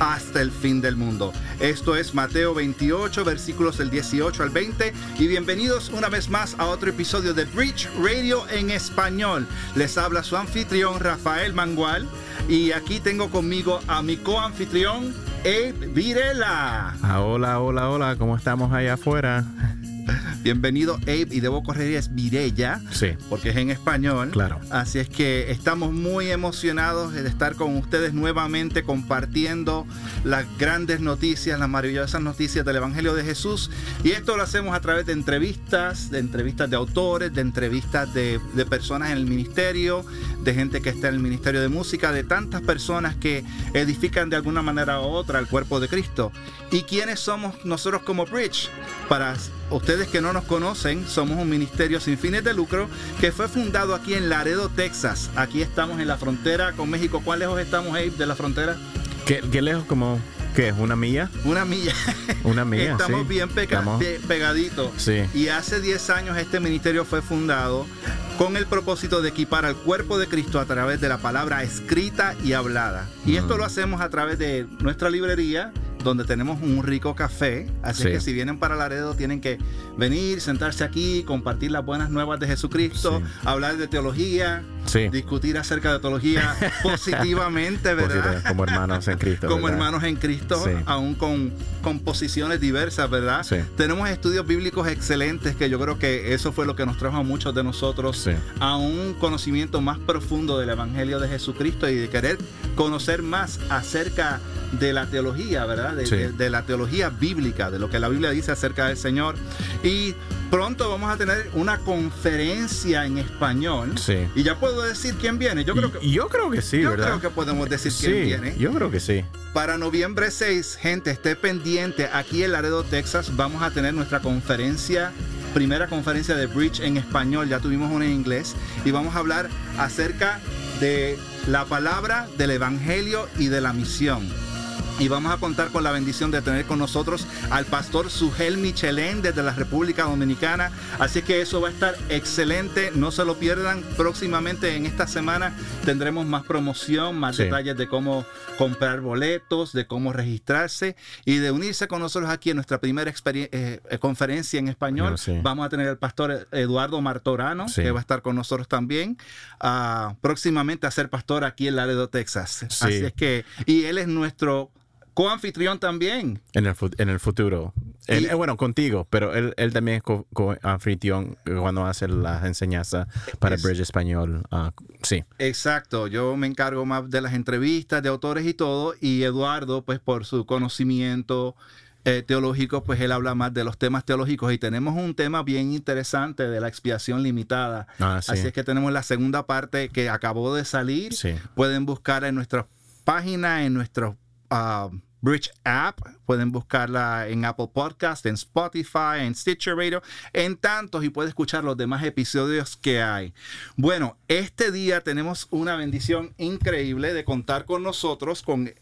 hasta el fin del mundo. Esto es Mateo 28, versículos del 18 al 20. Y bienvenidos una vez más a otro episodio de Bridge Radio en español. Les habla su anfitrión Rafael Mangual. Y aquí tengo conmigo a mi coanfitrión, Abe Virela. Ah, hola, hola, hola, ¿cómo estamos allá afuera? Bienvenido Abe y debo corregir es Virella, sí. porque es en español. Claro. Así es que estamos muy emocionados de estar con ustedes nuevamente compartiendo las grandes noticias, las maravillosas noticias del Evangelio de Jesús. Y esto lo hacemos a través de entrevistas, de entrevistas de autores, de entrevistas de, de personas en el ministerio, de gente que está en el ministerio de música, de tantas personas que edifican de alguna manera u otra el cuerpo de Cristo. ¿Y quiénes somos nosotros como Bridge? Para ustedes que no nos conocen, somos un ministerio sin fines de lucro que fue fundado aquí en Laredo, Texas. Aquí estamos en la frontera con México. ¿Cuán lejos estamos, Abe, de la frontera? ¿Qué, qué lejos como ¿Qué es? ¿Una milla? Una milla. Una milla. Estamos sí. bien pega Estamos- pegaditos. Sí. Y hace 10 años este ministerio fue fundado con el propósito de equipar al cuerpo de Cristo a través de la palabra escrita y hablada. Y esto Mm. lo hacemos a través de nuestra librería, donde tenemos un rico café. Así Sí. que si vienen para Laredo, tienen que venir, sentarse aquí, compartir las buenas nuevas de Jesucristo, Sí. hablar de teología, Sí. discutir acerca de teología positivamente, ¿verdad? Posible, como hermanos en Cristo. como ¿verdad? hermanos en Cristo, aún con, con posiciones diversas, ¿verdad? Tenemos estudios bíblicos excelentes que yo creo que eso fue lo que nos trajo a muchos de nosotros a un conocimiento más profundo del Evangelio de Jesucristo y de querer conocer más acerca de la teología, ¿verdad? De, Sí. de- de la teología bíblica, de lo que la Biblia dice acerca del Señor. Y pronto vamos a tener una conferencia en español. Sí. Y ya puedo decir quién viene. Yo creo que, yo creo que sí, yo ¿verdad? creo que podemos decir sí, quién viene. yo creo que sí. Para noviembre 6, gente, esté pendiente. Aquí en Laredo, Texas, vamos a tener nuestra conferencia, primera conferencia de Bridge en español. Ya tuvimos una en inglés. Y vamos a hablar acerca de la palabra, del evangelio y de la misión. Y vamos a contar con la bendición de tener con nosotros al pastor Sugel Michelén desde la República Dominicana. Así que eso va a estar excelente. No se lo pierdan. Próximamente en esta semana tendremos más promoción, más Sí. detalles de cómo comprar boletos, de cómo registrarse y de unirse con nosotros aquí en nuestra primera eh, conferencia en español. Sí. Vamos a tener al pastor Eduardo Martorano, Sí. que va a estar con nosotros también. próximamente a ser pastor aquí en Laredo, Texas. Sí. Así es que, y él es nuestro coanfitrión también. En el, en el futuro. Y- eh, bueno, contigo, pero él, él también es co- co-anfitrión cuando hace las enseñanzas para Es- Bridge Español. Ah, sí. Exacto, yo me encargo más de las entrevistas de autores y todo, y Eduardo, pues por su conocimiento eh, teológico, pues él habla más de los temas teológicos y tenemos un tema bien interesante de la expiación limitada. Ah, sí. Así es que tenemos la segunda parte que acabó de salir. Sí. Pueden buscar en nuestra página, en nuestro ah, Bridge app, pueden buscarla en Apple Podcast, en Spotify, en Stitcher Radio, en tantos y puede escuchar los demás episodios que hay. Bueno, este día tenemos una bendición increíble de contar con nosotros, con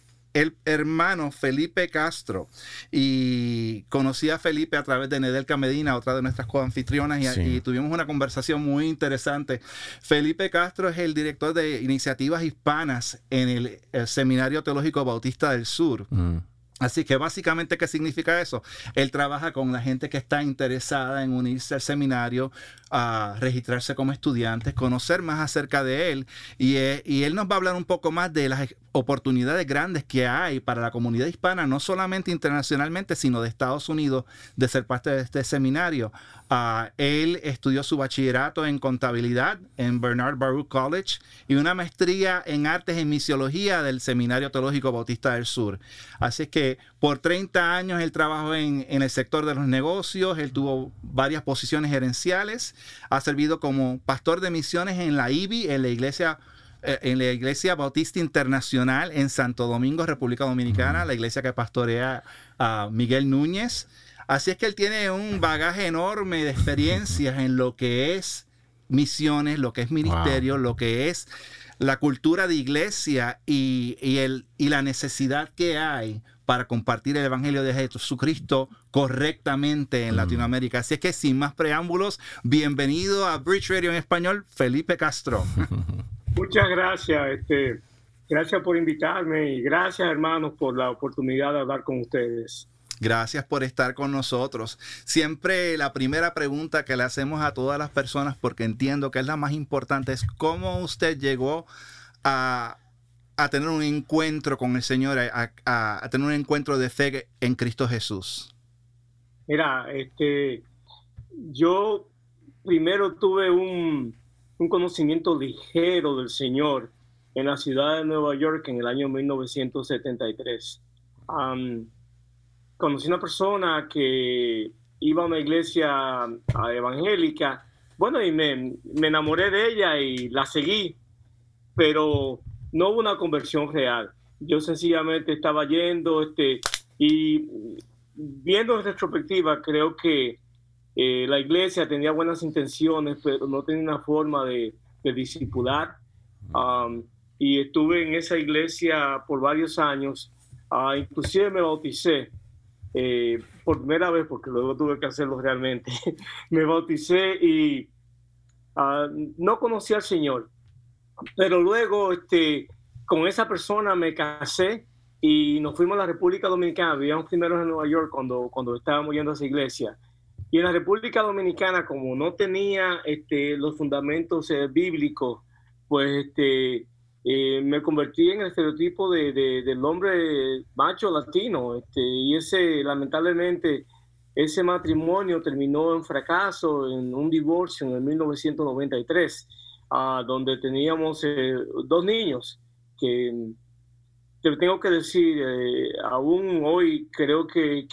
el hermano Felipe Castro. Y conocí a Felipe a través de Nedelka Medina, otra de nuestras coanfitrionas, y, Sí. y tuvimos una conversación muy interesante. Felipe Castro es el director de iniciativas hispanas en el, el Seminario Teológico Bautista del Sur. Mm. Así que básicamente, ¿qué significa eso? Él trabaja con la gente que está interesada en unirse al seminario, a registrarse como estudiantes, conocer más acerca de él. Y, eh, y él nos va a hablar un poco más de las oportunidades grandes que hay para la comunidad hispana, no solamente internacionalmente, sino de Estados Unidos, de ser parte de este seminario. Ah, él estudió su bachillerato en contabilidad en Bernard Baruch College y una maestría en artes en misiología del Seminario Teológico Bautista del Sur. Así es que por 30 años él trabajó en, en el sector de los negocios, él tuvo varias posiciones gerenciales, ha servido como pastor de misiones en la IBI, en la iglesia en la Iglesia Bautista Internacional en Santo Domingo, República Dominicana, la iglesia que pastorea a Miguel Núñez. Así es que él tiene un bagaje enorme de experiencias en lo que es misiones, lo que es ministerio, lo que es la cultura de iglesia y, el, y la necesidad que hay para compartir el Evangelio de Jesucristo correctamente en mm. Latinoamérica. Así es que sin más preámbulos, bienvenido a Bridge Radio en español, Felipe Castro. Muchas gracias, este, gracias por invitarme y gracias hermanos por la oportunidad de hablar con ustedes. Gracias por estar con nosotros. Siempre la primera pregunta que le hacemos a todas las personas, porque entiendo que es la más importante, es cómo usted llegó a, tener un encuentro con el Señor, a, tener un encuentro de fe en Cristo Jesús. Mira, este, yo primero tuve un, conocimiento ligero del Señor en la ciudad de Nueva York en el año 1973 conocí una persona que iba a una iglesia evangélica, bueno, y me, enamoré de ella y la seguí, pero no hubo una conversión real. Yo sencillamente estaba yendo, este, y viendo en retrospectiva, creo que eh, la iglesia tenía buenas intenciones, pero no tenía una forma de, de discipular. Um, y estuve en esa iglesia por varios años, uh, inclusive me bauticé eh, por primera vez, porque luego tuve que hacerlo realmente, me bauticé y ah, no conocí al Señor. Pero luego este, con esa persona me casé y nos fuimos a la República Dominicana. Vivíamos primero en Nueva York cuando, cuando estábamos yendo a esa iglesia. Y en la República Dominicana, como no tenía este, los fundamentos eh, bíblicos, pues este, eh, me convertí en el estereotipo de, del hombre macho latino. Este, y ese, lamentablemente, ese matrimonio terminó en fracaso, en un divorcio en el 1993, ah, donde teníamos eh, dos niños que te tengo que decir, aún hoy creo que,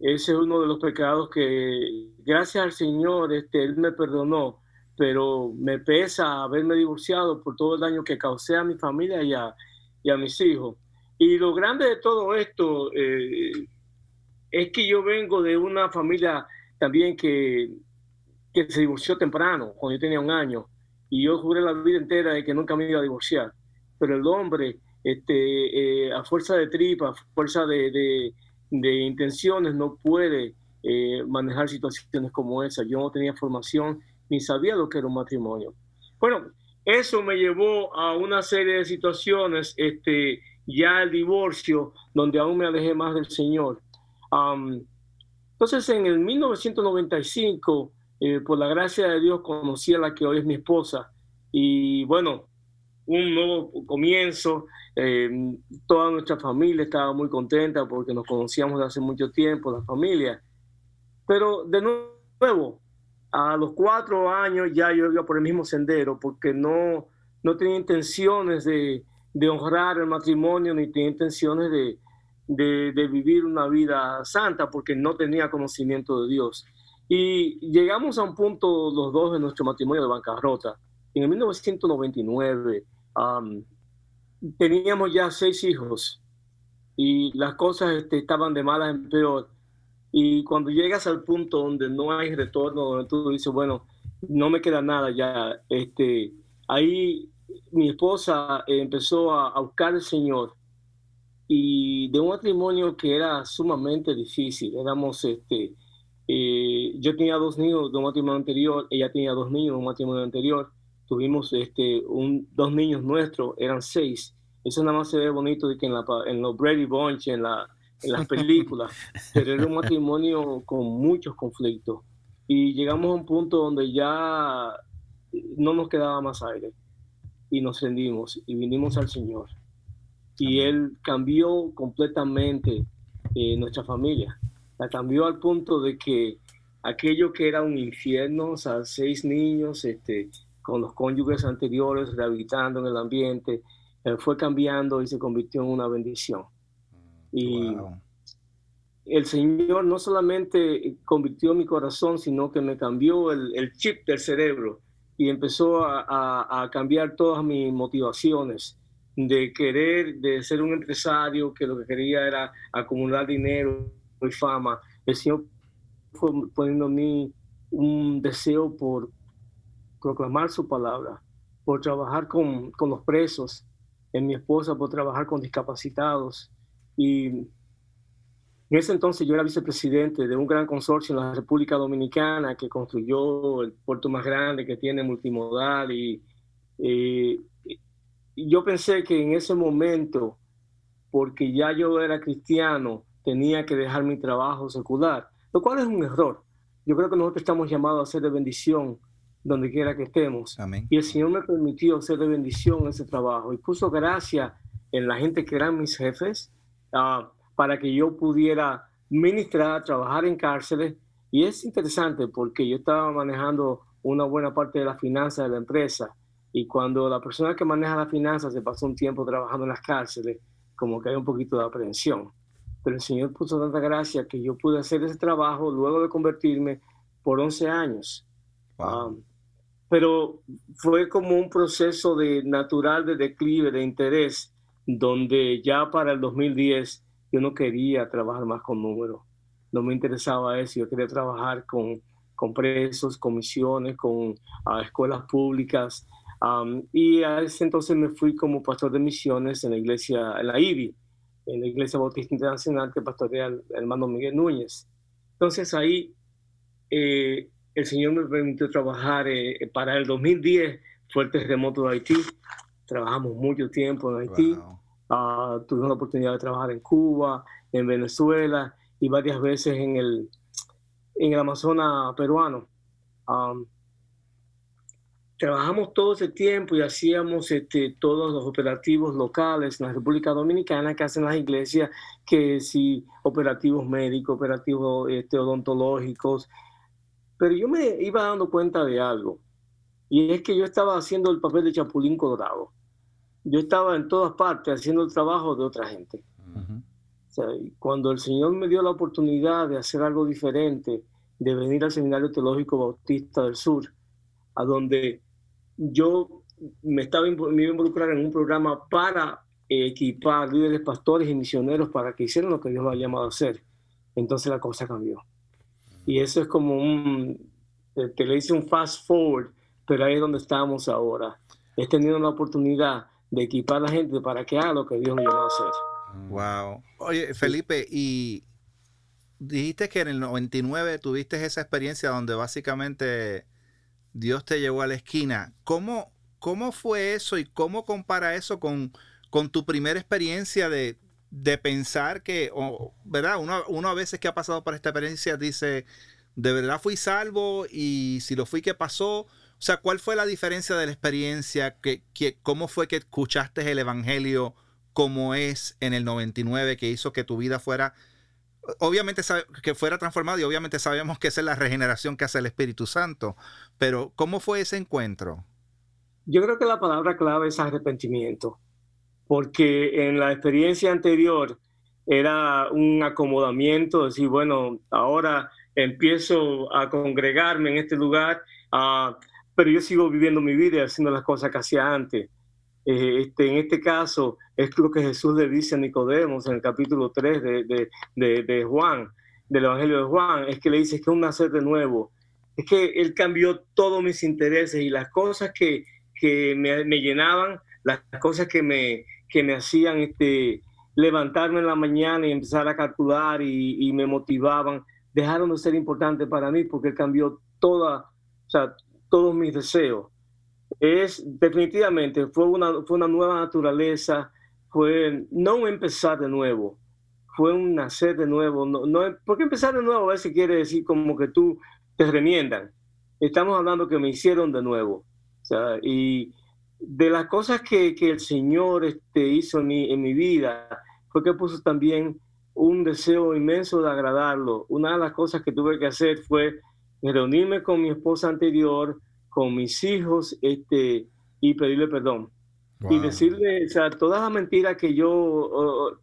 ese es uno de los pecados que, gracias al Señor, este, Él me perdonó pero me pesa haberme divorciado por todo el daño que causé a mi familia y a, y a mis hijos. Y lo grande de todo esto eh, es que yo vengo de una familia también que, que se divorció temprano, cuando yo tenía un año, y yo juré la vida entera de que nunca me iba a divorciar. Pero el hombre, este, eh, a fuerza de tripa, a fuerza de, de, de intenciones, no puede eh, manejar situaciones como esa. Yo no tenía formación ni sabía lo que era un matrimonio. Bueno, eso me llevó a una serie de situaciones, este, ya el divorcio, donde aún me alejé más del Señor. entonces, en el 1995, eh, por la gracia de Dios, conocí a la que hoy es mi esposa. Y bueno, un nuevo comienzo. Em, toda nuestra familia estaba muy contenta porque nos conocíamos de hace mucho tiempo, la familia. Pero de nuevo, a los cuatro años ya yo iba por el mismo sendero porque no, no tenía intenciones de, honrar el matrimonio ni tenía intenciones de, de, vivir una vida santa porque no tenía conocimiento de Dios. Y llegamos a un punto los dos de nuestro matrimonio de bancarrota. En el 1999 teníamos ya seis hijos y las cosas este, estaban de mala en peor y cuando llegas al punto donde no hay retorno, donde tú dices, bueno, no me queda nada ya, este, ahí mi esposa empezó a, buscar al Señor y de un matrimonio que era sumamente difícil. Éramos, este, eh, yo tenía dos niños de un matrimonio anterior, ella tenía dos niños de un matrimonio anterior. Tuvimos este, un, dos niños nuestros, eran seis. Eso nada más se ve bonito de que en, la, en los Brady Bunch, en la, en las películas, pero era un matrimonio con muchos conflictos. Y llegamos a un punto donde ya no nos quedaba más aire y nos rendimos y vinimos al Señor. Y Él cambió completamente eh, nuestra familia. La cambió al punto de que aquello que era un infierno, o sea, seis niños este, con los cónyuges anteriores rehabilitando en el ambiente, eh, fue cambiando y se convirtió en una bendición. Y el Señor no solamente convirtió mi corazón, sino que me cambió el, chip del cerebro y empezó a, cambiar todas mis motivaciones de querer, de ser un empresario que lo que quería era acumular dinero y fama. El Señor fue poniendo en mí un deseo por, proclamar su palabra, por trabajar con, con los presos, en mi esposa por trabajar con discapacitados. Y en ese entonces yo era vicepresidente de un gran consorcio en la República Dominicana que construyó el puerto más grande que tiene multimodal y, y yo pensé que en ese momento, porque ya yo era cristiano, tenía que dejar mi trabajo secular, lo cual es un error. Yo creo que nosotros estamos llamados a ser de bendición donde quiera que estemos. Y el Señor me permitió ser de bendición en ese trabajo y puso gracia en la gente que eran mis jefes uh, para que yo pudiera ministrar, trabajar en cárceles. Y es interesante porque yo estaba manejando una buena parte de la finanza de la empresa y cuando la persona que maneja la finanza se pasó un tiempo trabajando en las cárceles, como que hay un poquito de aprehensión. Pero el Señor puso tanta gracia que yo pude hacer ese trabajo luego de convertirme por 11 años. Um, pero fue como un proceso de natural de declive, de interés, donde ya para el 2010 yo no quería trabajar más con números, no me interesaba eso, yo quería trabajar con, con presos, con misiones, con uh, escuelas públicas, y a ese entonces me fui como pastor de misiones en la iglesia, en la IBI, en la Iglesia Bautista Internacional que pastorea el hermano Miguel Núñez. Entonces ahí eh, el Señor me permitió trabajar eh, para el 2010, fue el terremoto de Haití. Trabajamos mucho tiempo en Haití. Ah, tuvimos la oportunidad de trabajar en Cuba, en Venezuela y varias veces en el, en el Amazonas peruano trabajamos todo ese tiempo y hacíamos este, todos los operativos locales en la República Dominicana que hacen las iglesias, que si operativos médicos, operativos este, odontológicos. Pero yo me iba dando cuenta de algo, y es que yo estaba haciendo el papel de Chapulín Colorado. Yo estaba en todas partes haciendo el trabajo de otra gente. cuando el Señor me dio la oportunidad de hacer algo diferente, de venir al Seminario Teológico Bautista del Sur, a donde yo me estaba me iba a involucrar en un programa para equipar líderes pastores y misioneros para que hicieran lo que Dios los ha llamado a hacer. Entonces la cosa cambió. Y eso es como un, te, le hice un fast forward, pero ahí es donde estamos ahora. He tenido la oportunidad de equipar a la gente para que haga lo que Dios me llamó a hacer. Wow. Oye, Felipe, y dijiste que en el 99 tuviste esa experiencia donde básicamente Dios te llevó a la esquina. ¿Cómo, cómo fue eso y cómo compara eso con, con tu primera experiencia de, pensar que, ¿verdad? Uno, uno, a veces que ha pasado por esta experiencia dice, ¿de verdad fui salvo? Y si lo fui, ¿qué pasó? O sea, ¿cuál fue la diferencia de la experiencia? ¿Qué, cómo fue que escuchaste el Evangelio como es en el 99 que hizo que tu vida fuera obviamente que fuera transformado y obviamente sabemos que esa es la regeneración que hace el Espíritu Santo, pero ¿cómo fue ese encuentro? Yo creo que la palabra clave es arrepentimiento, porque en la experiencia anterior era un acomodamiento, decir, bueno, ahora empiezo a congregarme en este lugar, uh, pero yo sigo viviendo mi vida y haciendo las cosas que hacía antes. Eh, este, en este caso, es lo que Jesús le dice a Nicodemos en el capítulo 3 de, de, de, Juan, del Evangelio de Juan, es que le dice que es un nacer de nuevo. Es que Él cambió todos mis intereses y las cosas que, que me, me, llenaban, las cosas que me, que me hacían este, levantarme en la mañana y empezar a calcular y, y me motivaban, dejaron de ser importantes para mí porque cambió toda, o sea, todos mis deseos es definitivamente, fue una, fue una nueva naturaleza, fue no empezar de nuevo, fue un nacer de nuevo. No, no, porque empezar de nuevo a veces quiere decir como que tú te remiendan. Estamos hablando que me hicieron de nuevo. O sea, y de las cosas que, que el Señor este, hizo en mi, en mi vida, fue que puso también un deseo inmenso de agradarlo. Una de las cosas que tuve que hacer fue reunirme con mi esposa anterior, con mis hijos este, y pedirle perdón. Y decirle, o sea, todas las mentiras que yo,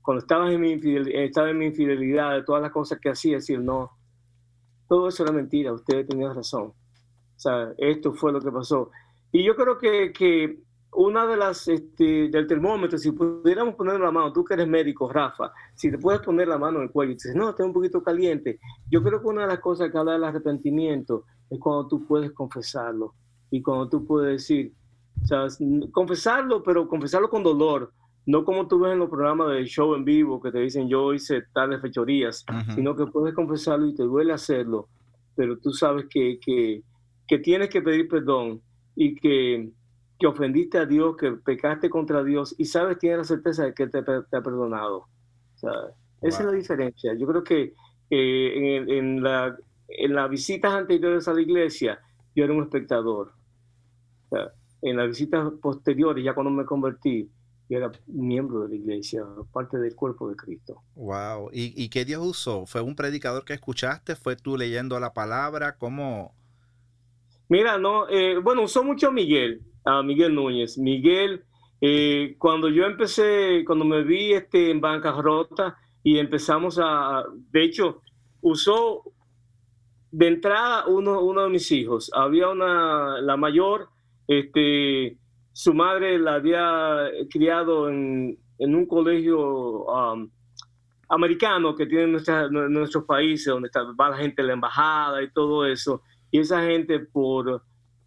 cuando estaba en, mi estaba en mi infidelidad, de todas las cosas que hacía, decir, no, todo eso era mentira, ustedes tenían razón. O sea, esto fue lo que pasó. Y yo creo que, que una de las, este, del termómetro, si pudiéramos poner la mano, tú que eres médico, Rafa, si te puedes poner la mano en el cuello y dices, no, está un poquito caliente. Yo creo que una de las cosas que habla del arrepentimiento es cuando tú puedes confesarlo y cuando tú puedes decir, o sea, confesarlo, pero confesarlo con dolor, no como tú ves en los programas de show en vivo que te dicen yo hice tales fechorías, sino que puedes confesarlo y te duele hacerlo, pero tú sabes que, que, que tienes que pedir perdón y que que ofendiste a Dios, que pecaste contra Dios y sabes, tienes la certeza de que te, te ha perdonado. esa es la diferencia. Yo creo que en, en, la, en las visitas anteriores a la iglesia, yo era un espectador. en las visitas posteriores, ya cuando me convertí, yo era miembro de la iglesia, parte del cuerpo de Cristo. Wow. ¿Y, y qué Dios usó? ¿Fue un predicador que escuchaste? ¿Fue tú leyendo la palabra? ¿Cómo? Mira, no, eh, bueno, usó mucho Miguel a Miguel Núñez. Miguel, eh, cuando yo empecé, cuando me vi este, en bancarrota y empezamos a, de hecho, usó de entrada uno, uno de mis hijos. Había una, la mayor, este, su madre la había criado en, en un colegio um, americano que tiene nuestros países, donde está, va la gente de la embajada y todo eso. Y esa gente por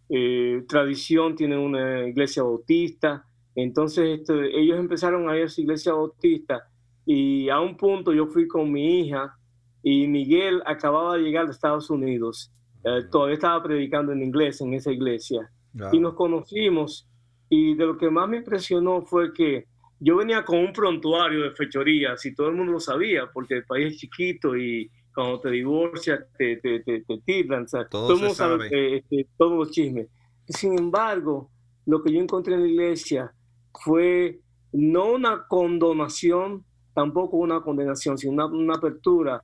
eh, tradición, tienen una iglesia bautista. Entonces este, ellos empezaron a ir a su iglesia bautista y a un punto yo fui con mi hija y Miguel acababa de llegar de Estados Unidos. Eh, todavía estaba predicando en inglés en esa iglesia. Y nos conocimos y de lo que más me impresionó fue que yo venía con un prontuario de fechorías y todo el mundo lo sabía porque el país es chiquito y cuando te divorcias, te, te, te, todo, el mundo sabe, este, todos los chismes. Sin embargo, lo que yo encontré en la iglesia fue no una condonación, tampoco una condenación, sino una, apertura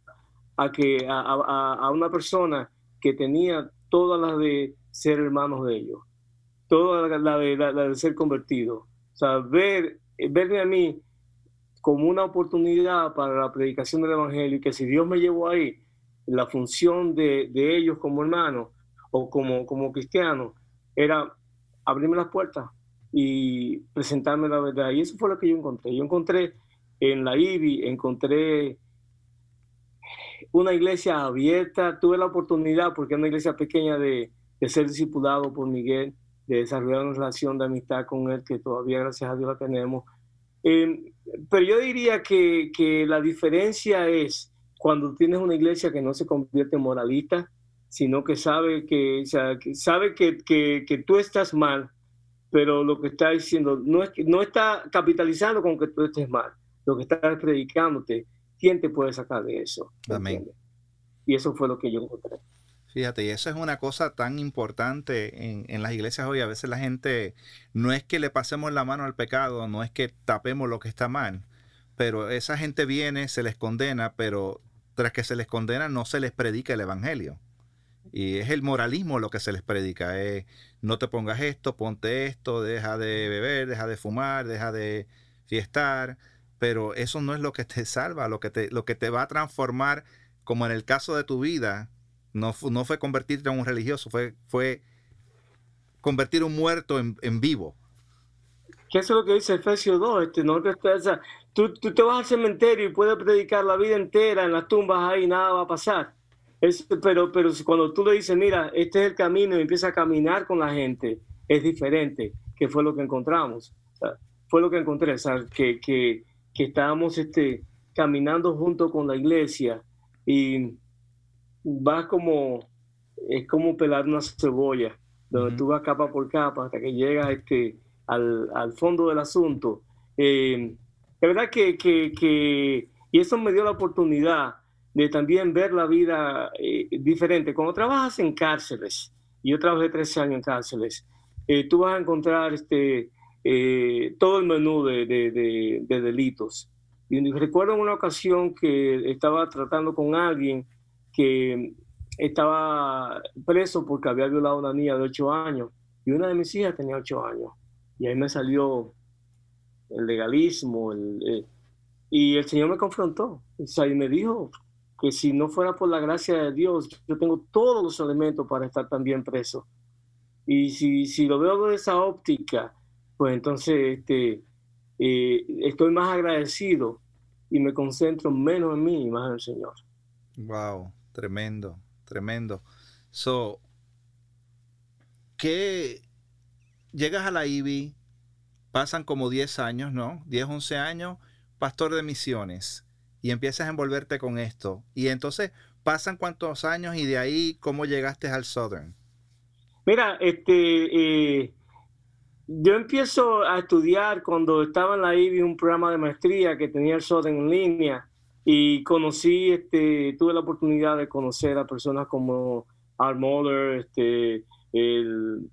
a, que, a, una persona que tenía todas las de ser hermanos de ellos, todas las de, la, de ser convertido. O sea, ver, verme a mí como una oportunidad para la predicación del Evangelio y que si Dios me llevó ahí, la función de, de ellos como hermanos o como, como cristianos era abrirme las puertas y presentarme la verdad. Y eso fue lo que yo encontré. Yo encontré en la IBI, encontré una iglesia abierta, tuve la oportunidad, porque es una iglesia pequeña, de, de ser discipulado por Miguel, de desarrollar una relación de amistad con él, que todavía gracias a Dios la tenemos. Eh, pero yo diría que, que, la diferencia es cuando tienes una iglesia que no se convierte en moralista, sino que sabe que, sabe que, que, que, tú estás mal, pero lo que está diciendo no, es que, no está capitalizando con que tú estés mal, lo que está predicándote, ¿quién te puede sacar de eso? Amén. Y eso fue lo que yo encontré. Fíjate, y eso es una cosa tan importante en, en, las iglesias hoy. A veces la gente no es que le pasemos la mano al pecado, no es que tapemos lo que está mal, pero esa gente viene, se les condena, pero tras que se les condena no se les predica el evangelio. Y es el moralismo lo que se les predica. Es no te pongas esto, ponte esto, deja de beber, deja de fumar, deja de fiestar. Pero eso no es lo que te salva, lo que te, lo que te va a transformar, como en el caso de tu vida, no, no fue convertirte en un religioso, fue, fue convertir un muerto en, en vivo. ¿Qué es lo que dice Efesios 2? Este, no tú, tú, te vas al cementerio y puedes predicar la vida entera en las tumbas ahí, nada va a pasar. Es, pero, pero cuando tú le dices, mira, este es el camino y empieza a caminar con la gente, es diferente, que fue lo que encontramos. fue lo que encontré, o sea, que, que, que estábamos este, caminando junto con la iglesia y vas como, es como pelar una cebolla, donde tú vas capa por capa hasta que llegas este, al, al fondo del asunto. Eh, la verdad que, que, que, y eso me dio la oportunidad de también ver la vida eh, diferente. Cuando trabajas en cárceles, yo trabajé 13 años en cárceles, eh, tú vas a encontrar este, todo el menú de, de, de delitos. Y recuerdo en una ocasión que estaba tratando con alguien que estaba preso porque había violado a una niña de 8 años y una de mis hijas tenía 8 años. Y ahí me salió el legalismo. Eh, y el Señor me confrontó y me dijo que si no fuera por la gracia de Dios, yo tengo todos los elementos para estar también preso. Y si, si lo veo de esa óptica, pues entonces este, eh, estoy más agradecido y me concentro menos en mí y más en el Señor. Wow, tremendo, tremendo. So, ¿qué llegas a la IBI, pasan como 10 años, ¿no? 10, 11 años, pastor de misiones, y empiezas a envolverte con esto. Y entonces, ¿pasan cuántos años y de ahí cómo llegaste al Southern? Mira, este, eh, yo empiezo a estudiar cuando estaba en la IBI un programa de maestría que tenía el Southern en línea y conocí, este, tuve la oportunidad de conocer a personas como Art Moller, este, el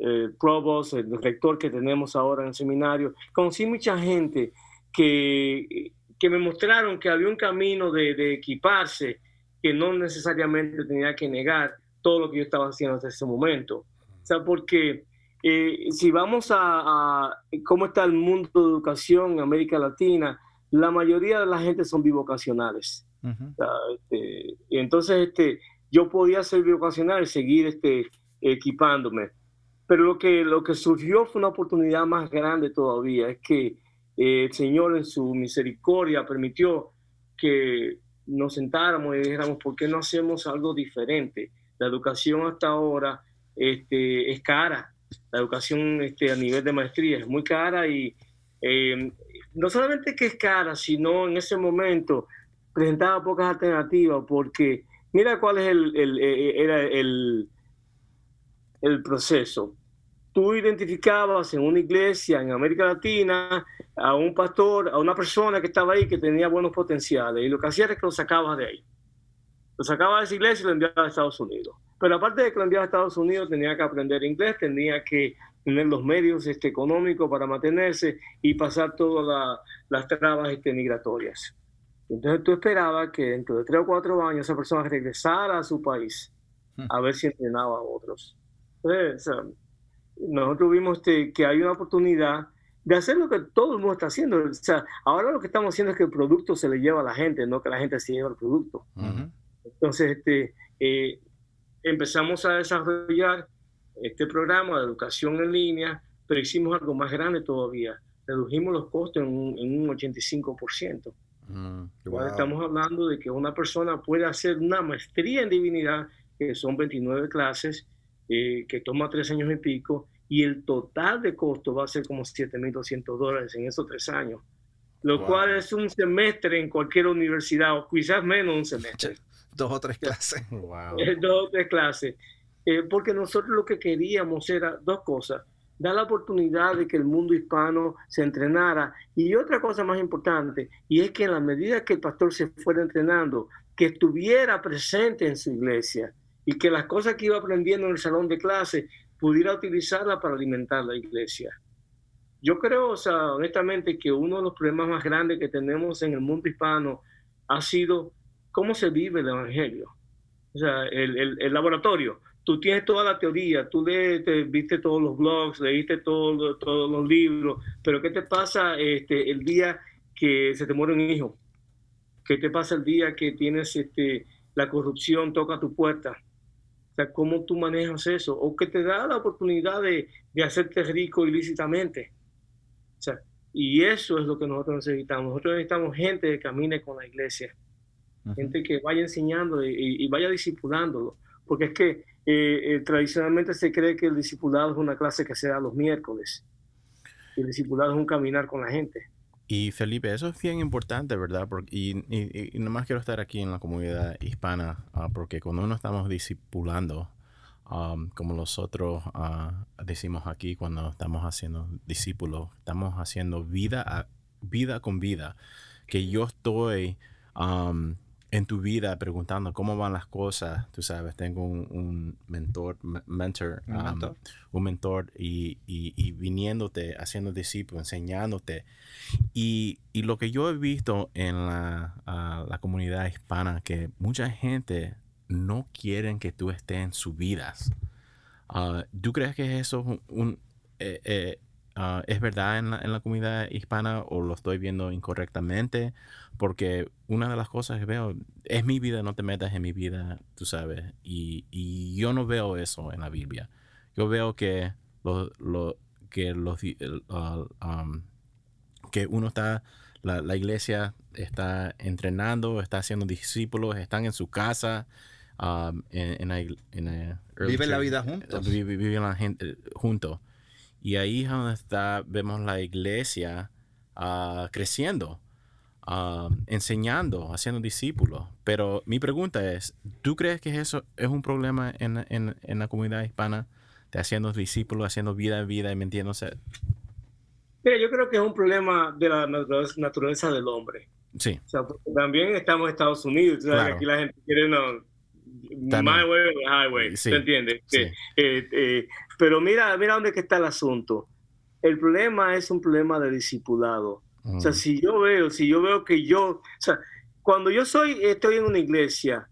el provost, el rector que tenemos ahora en el seminario, conocí mucha gente que, que me mostraron que había un camino de, equiparse que no necesariamente tenía que negar todo lo que yo estaba haciendo hasta ese momento. O sea, porque eh, si vamos a, cómo está el mundo de educación en América Latina, la mayoría de la gente son bivocacionales. Este, y entonces este, yo podía ser bivocacional y seguir este, equipándome. Pero lo que, lo que surgió fue una oportunidad más grande todavía, es que eh, el Señor en su misericordia permitió que nos sentáramos y dijéramos, ¿por qué no hacemos algo diferente? La educación hasta ahora este, es cara, la educación este, a nivel de maestría es muy cara y eh, no solamente que es cara, sino en ese momento presentaba pocas alternativas porque mira cuál es el, el, eh, era el, el proceso tú identificabas en una iglesia en América Latina a un pastor, a una persona que estaba ahí que tenía buenos potenciales y lo que hacía era que lo sacabas de ahí. Lo sacabas de esa iglesia y lo enviaba a Estados Unidos. Pero aparte de que lo enviaba a Estados Unidos, tenía que aprender inglés, tenía que tener los medios este, económicos para mantenerse y pasar todas las trabas este, migratorias. Entonces tú esperabas que dentro de tres o cuatro años esa persona regresara a su país hmm. a ver si entrenaba a otros. Entonces, nosotros vimos este, que hay una oportunidad de hacer lo que todo el mundo está haciendo. O sea, ahora lo que estamos haciendo es que el producto se le lleva a la gente, no que la gente se lleva el producto. Entonces, este, eh, empezamos a desarrollar este programa de educación en línea, pero hicimos algo más grande todavía. Redujimos los costos en un, en un 85%. Mm, estamos hablando de que una persona puede hacer una maestría en divinidad, que son 29 clases, eh, que toma tres años y pico, y el total de costo va a ser como 7.200 dólares en esos tres años, lo cual es un semestre en cualquier universidad, o quizás menos un semestre. Dos o tres clases. Wow. Dos o tres clases. Eh, porque nosotros lo que queríamos era dos cosas. Dar la oportunidad de que el mundo hispano se entrenara. Y otra cosa más importante, y es que en la medida que el pastor se fuera entrenando, que estuviera presente en su iglesia y que las cosas que iba aprendiendo en el salón de clase pudiera utilizarla para alimentar la iglesia. Yo creo, o sea, honestamente, que uno de los problemas más grandes que tenemos en el mundo hispano ha sido cómo se vive el evangelio. O sea, el, el, laboratorio. Tú tienes toda la teoría, tú lees, viste todos los blogs, leíste todo, todos los libros, pero ¿qué te pasa este, el día que se te muere un hijo? ¿Qué te pasa el día que tienes este, la corrupción toca tu puerta? O sea, cómo tú manejas eso, o que te da la oportunidad de, de hacerte rico ilícitamente. O sea, y eso es lo que nosotros necesitamos. Nosotros necesitamos gente que camine con la iglesia, gente que vaya enseñando y, vaya discipulándolo, porque es que eh, eh, tradicionalmente se cree que el discipulado es una clase que se da los miércoles. El discipulado es un caminar con la gente. Y Felipe, eso es bien importante, ¿verdad? Porque, y, y, nomás quiero estar aquí en la comunidad hispana, ah, porque cuando uno estamos discipulando, como nosotros uh, decimos aquí cuando estamos haciendo discípulos, estamos haciendo vida, a, vida con vida, que yo estoy en tu vida preguntando cómo van las cosas. Tú sabes, tengo un, mentor, mentor, un mentor, y, y, viniéndote, haciendo discípulo, enseñándote. Y, y, lo que yo he visto en la, la, comunidad hispana, que mucha gente no quieren que tú estés en sus vidas. Ah, ¿Tú crees que eso un, eh, eh, ah, es verdad en la, en la comunidad hispana o lo estoy viendo incorrectamente? Porque una de las cosas que veo es mi vida, no te metas en mi vida, tú sabes. Y, y yo no veo eso en la Biblia. Yo veo que, lo, lo, que los um, que uno está la, iglesia está entrenando, está haciendo discípulos, están en su casa, um, en, en, viven la vida juntos. Viven la gente juntos. Y ahí es donde está, vemos la iglesia uh, creciendo, uh, enseñando, haciendo discípulos. Pero mi pregunta es, ¿tú crees que eso es un problema en, en la comunidad hispana? De haciendo discípulos, haciendo vida en vida y metiéndose Mira, yo creo que es un problema de la naturaleza del hombre. Sí. O sea, también estamos en Estados Unidos, aquí la gente quiere no, my way highway, sí. ¿te entiendes? Sí. Eh, eh, pero mira, mira dónde está el asunto. El problema es un problema de discipulado. O sea, si yo veo, si yo veo que yo, o sea, cuando yo soy, estoy en una iglesia,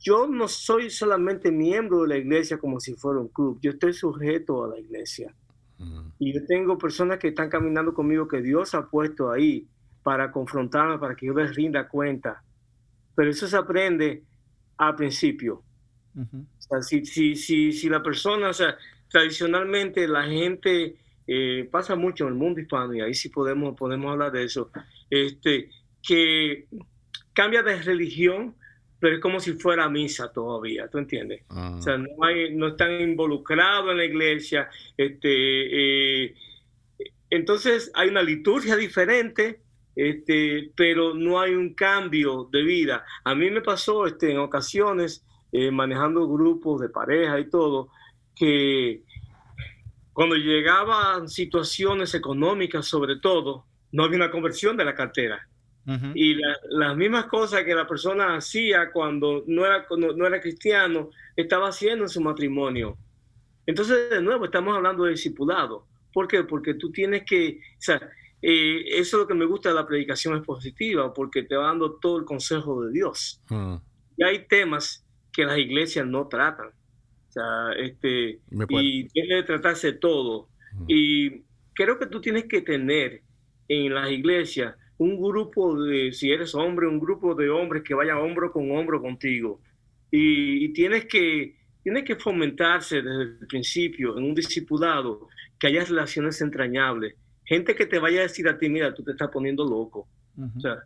yo no soy solamente miembro de la iglesia como si fuera un club, yo estoy sujeto a la iglesia. Y yo tengo personas que están caminando conmigo que Dios ha puesto ahí para confrontarme, para que yo les rinda cuenta. Pero eso se aprende al principio. o sea, si, si, si, si, la persona, o sea, tradicionalmente la gente eh, pasa mucho en el mundo hispano, y ahí sí podemos, podemos hablar de eso, este, que cambia de religión pero es como si fuera misa todavía, ¿tú entiendes? O sea, no, hay, no están involucrados en la iglesia. Este, eh, entonces hay una liturgia diferente, este, pero no hay un cambio de vida. A mí me pasó este, en ocasiones, eh, manejando grupos de pareja y todo, que cuando llegaban situaciones económicas sobre todo, no había una conversión de la cartera. Y las mismas cosas que la persona hacía cuando no era, no, era cristiano, estaba haciendo en su matrimonio. Entonces, de nuevo, estamos hablando de discipulado. ¿Por qué? Porque tú tienes que, o sea, eh, eso es lo que me gusta de la predicación expositiva, porque te va dando todo el consejo de Dios. Mm. Y hay temas que las iglesias no tratan. O sea, este, y tiene que tratarse todo. Mm. Y creo que tú tienes que tener en las iglesias un grupo de, si eres hombre, un grupo de hombres que vayan hombro con hombro contigo. Y, tienes, que, tienes que fomentarse desde el principio en un discipulado, que haya relaciones entrañables. Gente que te vaya a decir a ti, mira, tú te estás poniendo loco. o sea,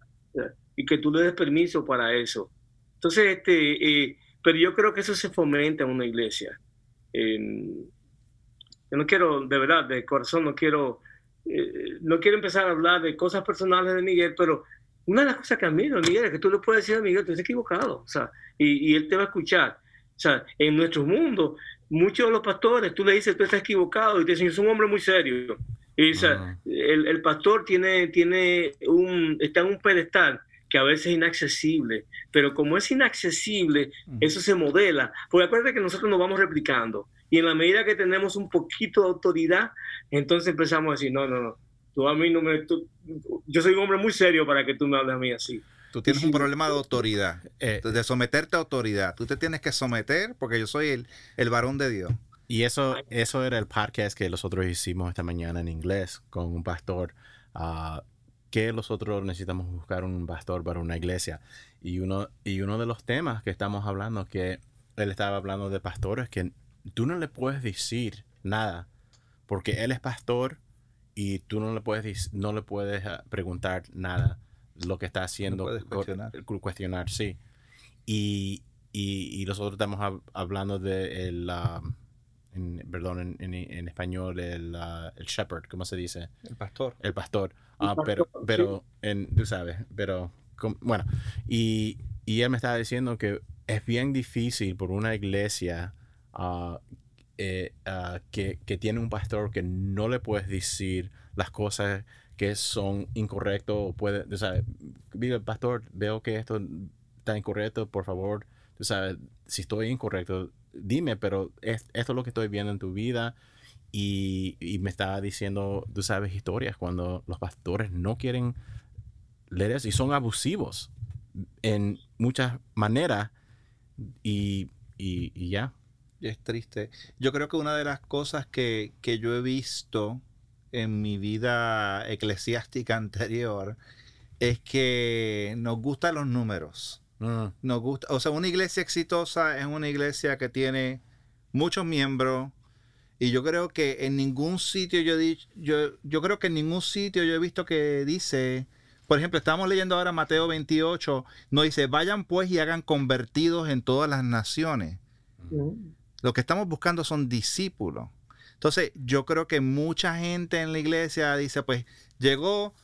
y que tú le des permiso para eso. Entonces, este, eh, pero yo creo que eso se fomenta en una iglesia. yo no quiero, de verdad, de corazón, no quiero eh, no quiero empezar a hablar de cosas personales de Miguel, pero una de las cosas que admiro, Miguel, es que tú le puedes decir a Miguel, tú estás equivocado, o sea, y, él te va a escuchar. O sea, en nuestro mundo, muchos de los pastores, tú le dices, tú estás equivocado, y te dicen, es un hombre muy serio. Y, el, pastor tiene, tiene un, está en un pedestal que a veces es inaccesible, pero como es inaccesible, eso se modela. Porque acuérdate que nosotros nos vamos replicando. Y en la medida que tenemos un poquito de autoridad, entonces empezamos a decir, no, no, no, tú a mí no me... yo soy un hombre muy serio para que tú me hables a mí así. Tú tienes un problema de autoridad, eh, de someterte a autoridad. Tú te tienes que someter porque yo soy el, el varón de Dios. Y eso, eso era el podcast que nosotros hicimos esta mañana en inglés con un pastor. Uh, que nosotros necesitamos buscar un pastor para una iglesia. Y uno, y uno de los temas que estamos hablando, que él estaba hablando de pastores que tú no le puedes decir nada porque él es pastor y tú no le puedes no le puedes ah, preguntar nada lo que está haciendo puedes cuestionar. cuestionar sí y, y, nosotros estamos hablando de el perdón en, español el, uh, el, shepherd cómo se dice el pastor. El pastor, ah, pero pero en, tú sabes pero bueno y, y él me estaba diciendo que es bien difícil por una iglesia eh, que, tiene un pastor que no le puedes decir las cosas que son incorrectas o puede, o sea, diga, pastor, veo que esto está incorrecto, por favor, tú sabes, si estoy incorrecto, dime, pero esto es lo que estoy viendo en tu vida. Y, y, me está diciendo, tú sabes, historias cuando los pastores no quieren leer eso y son abusivos en muchas maneras y, y ya es triste. Yo creo que una de las cosas que, yo he visto en mi vida eclesiástica anterior es que nos gustan los números. Mm. Nos gusta, o sea, una iglesia exitosa es una iglesia que tiene muchos miembros, Y yo creo que en ningún sitio yo, yo, yo creo que en ningún sitio yo he visto que dice, por ejemplo, estamos leyendo ahora Mateo 28, no dice, vayan pues y hagan convertidos en todas las naciones. Lo que estamos buscando son discípulos. Entonces, yo creo que mucha gente en la iglesia dice, pues llegó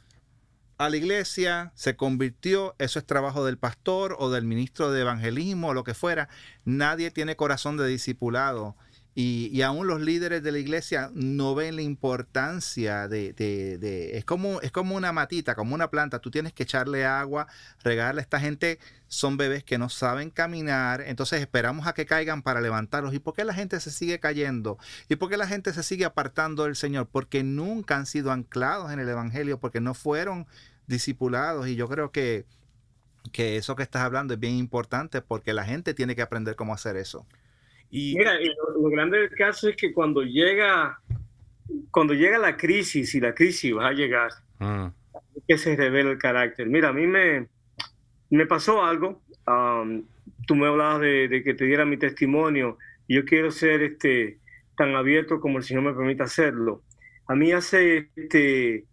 a la iglesia, se convirtió, eso es trabajo del pastor o del ministro de evangelismo o lo que fuera. Nadie tiene corazón de discipulado. Y, aún los líderes de la iglesia no ven la importancia de, de, es, como, es como una matita, como una planta. Tú tienes que echarle agua, regarle. Esta gente son bebés que no saben caminar. Entonces esperamos a que caigan para levantarlos. ¿Y por qué la gente se sigue cayendo? ¿Y por qué la gente se sigue apartando del Señor? Porque nunca han sido anclados en el Evangelio, porque no fueron discipulados. Y yo creo que, que eso que estás hablando es bien importante porque la gente tiene que aprender cómo hacer eso. Y, Mira, lo, grande del caso es que cuando llega, cuando llega la crisis, y la crisis va a llegar, mm. que se revela el carácter. Mira, a mí me, me pasó algo. tú me hablabas de, que te diera mi testimonio. Y yo quiero ser este, tan abierto como el Señor me permite hacerlo. A mí hace este,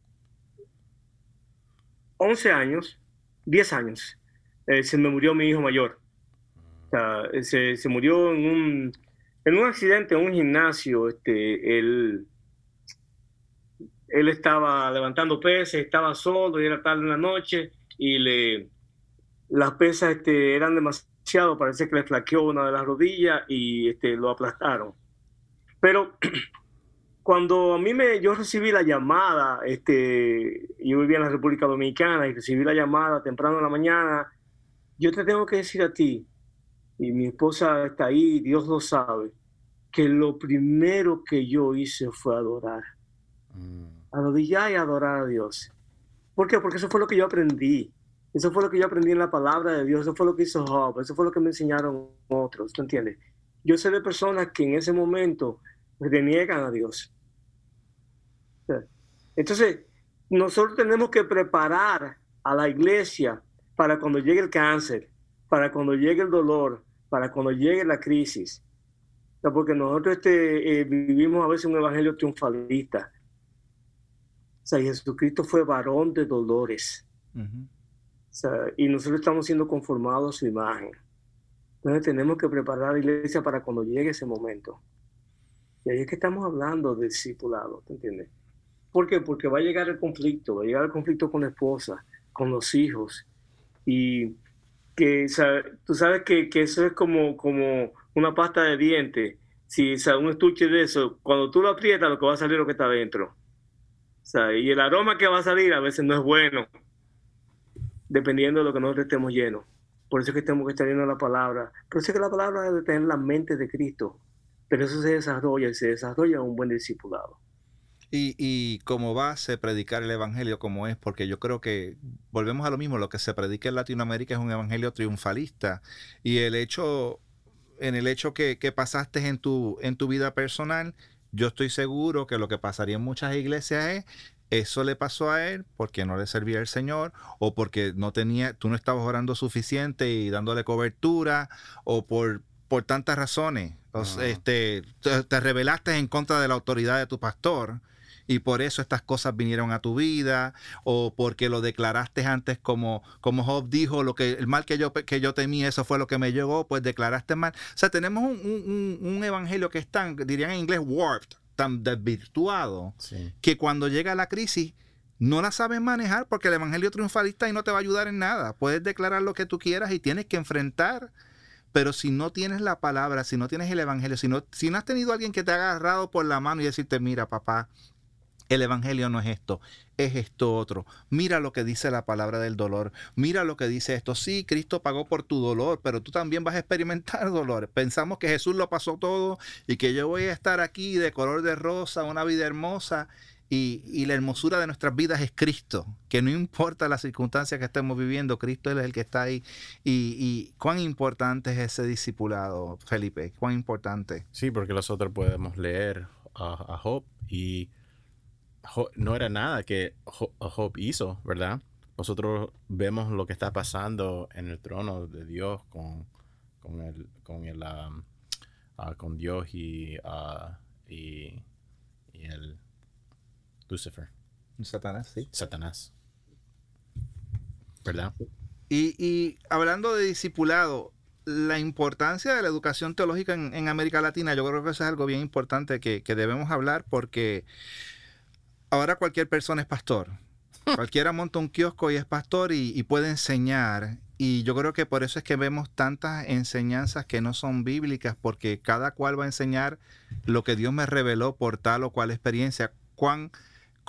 11 años, 10 años, eh, se me murió mi hijo mayor se, se, murió en un, en un accidente en un gimnasio. Este, él, él estaba levantando pesas, estaba solo y era tarde en la noche y le, las pesas este, eran demasiado, parece que le flaqueó una de las rodillas y este, lo aplastaron. Pero cuando a mí me, yo recibí la llamada, este, yo vivía en la República Dominicana y recibí la llamada temprano en la mañana, yo te tengo que decir a ti y mi esposa está ahí, Dios lo sabe, que lo primero que yo hice fue adorar. Mm. Arrodillar y adorar a Dios. ¿Por qué? Porque eso fue lo que yo aprendí. Eso fue lo que yo aprendí en la palabra de Dios. Eso fue lo que hizo Job. Eso fue lo que me enseñaron otros. ¿Tú entiendes? Yo sé de personas que en ese momento deniegan a Dios. Entonces, nosotros tenemos que preparar a la iglesia para cuando llegue el cáncer, para cuando llegue el dolor, para cuando llegue la crisis. porque nosotros este, eh, vivimos a veces un evangelio triunfalista. O sea, Jesucristo fue varón de dolores. y nosotros estamos siendo conformados a su imagen. Entonces tenemos que preparar la iglesia para cuando llegue ese momento. Y ahí es que estamos hablando de discipulado, ¿te entiendes? ¿Por qué? Porque va a llegar el conflicto, va a llegar el conflicto con la esposa, con los hijos. Y que tú sabes que, eso es como, como una pasta de dientes. Si un estuche de eso, cuando tú lo aprietas, lo que va a salir es lo que está dentro. y el aroma que va a salir a veces no es bueno, dependiendo de lo que nosotros estemos llenos. Por eso es que tenemos que estar llenos de la palabra. Por eso es que la palabra debe tener la mente de Cristo. Pero eso se desarrolla y se desarrolla un buen discipulado. Y, y, como base predicar el evangelio como es, porque yo creo que volvemos a lo mismo, lo que se predica en Latinoamérica es un evangelio triunfalista. Y el hecho, en el hecho que, que pasaste en tu, en tu vida personal, yo estoy seguro que lo que pasaría en muchas iglesias es eso le pasó a él porque no le servía el Señor o porque no tenía, tú no estabas orando suficiente y dándole cobertura o por, por tantas razones. este, te, te, rebelaste en contra de la autoridad de tu pastor y por eso estas cosas vinieron a tu vida o porque lo declaraste antes como, como Job dijo, lo que, el mal que yo, que yo temí, eso fue lo que me llegó, pues declaraste mal. O sea, tenemos un, evangelio que es tan, dirían en inglés, warped, tan desvirtuado, que cuando llega la crisis no la sabes manejar porque el evangelio triunfalista y no te va a ayudar en nada. Puedes declarar lo que tú quieras y tienes que enfrentar pero si no tienes la palabra, si no tienes el evangelio, si no, si no has tenido alguien que te ha agarrado por la mano y decirte, mira, papá, el Evangelio no es esto, es esto otro. Mira lo que dice la palabra del dolor. Mira lo que dice esto. Sí, Cristo pagó por tu dolor, pero tú también vas a experimentar dolor. Pensamos que Jesús lo pasó todo y que yo voy a estar aquí de color de rosa, una vida hermosa. Y, la hermosura de nuestras vidas es Cristo, que no importa las circunstancias que estemos viviendo, Cristo es el que está ahí. Y, cuán importante es ese discipulado, Felipe, cuán importante. Sí, porque nosotros podemos leer a, a Job y no era nada que Job hizo, ¿verdad? Nosotros vemos lo que está pasando en el trono de Dios con, con, el, con, el, ah, con Dios y, uh, y, y el Lucifer. Satanás, sí. Satanás. ¿Verdad? Y, y hablando de discipulado, la importancia de la educación teológica en, en, América Latina, yo creo que eso es algo bien importante que, que debemos hablar porque ahora cualquier persona es pastor. Cualquiera monta un kiosco y es pastor y, y, puede enseñar. Y yo creo que por eso es que vemos tantas enseñanzas que no son bíblicas, porque cada cual va a enseñar lo que Dios me reveló por tal o cual experiencia. Cuán,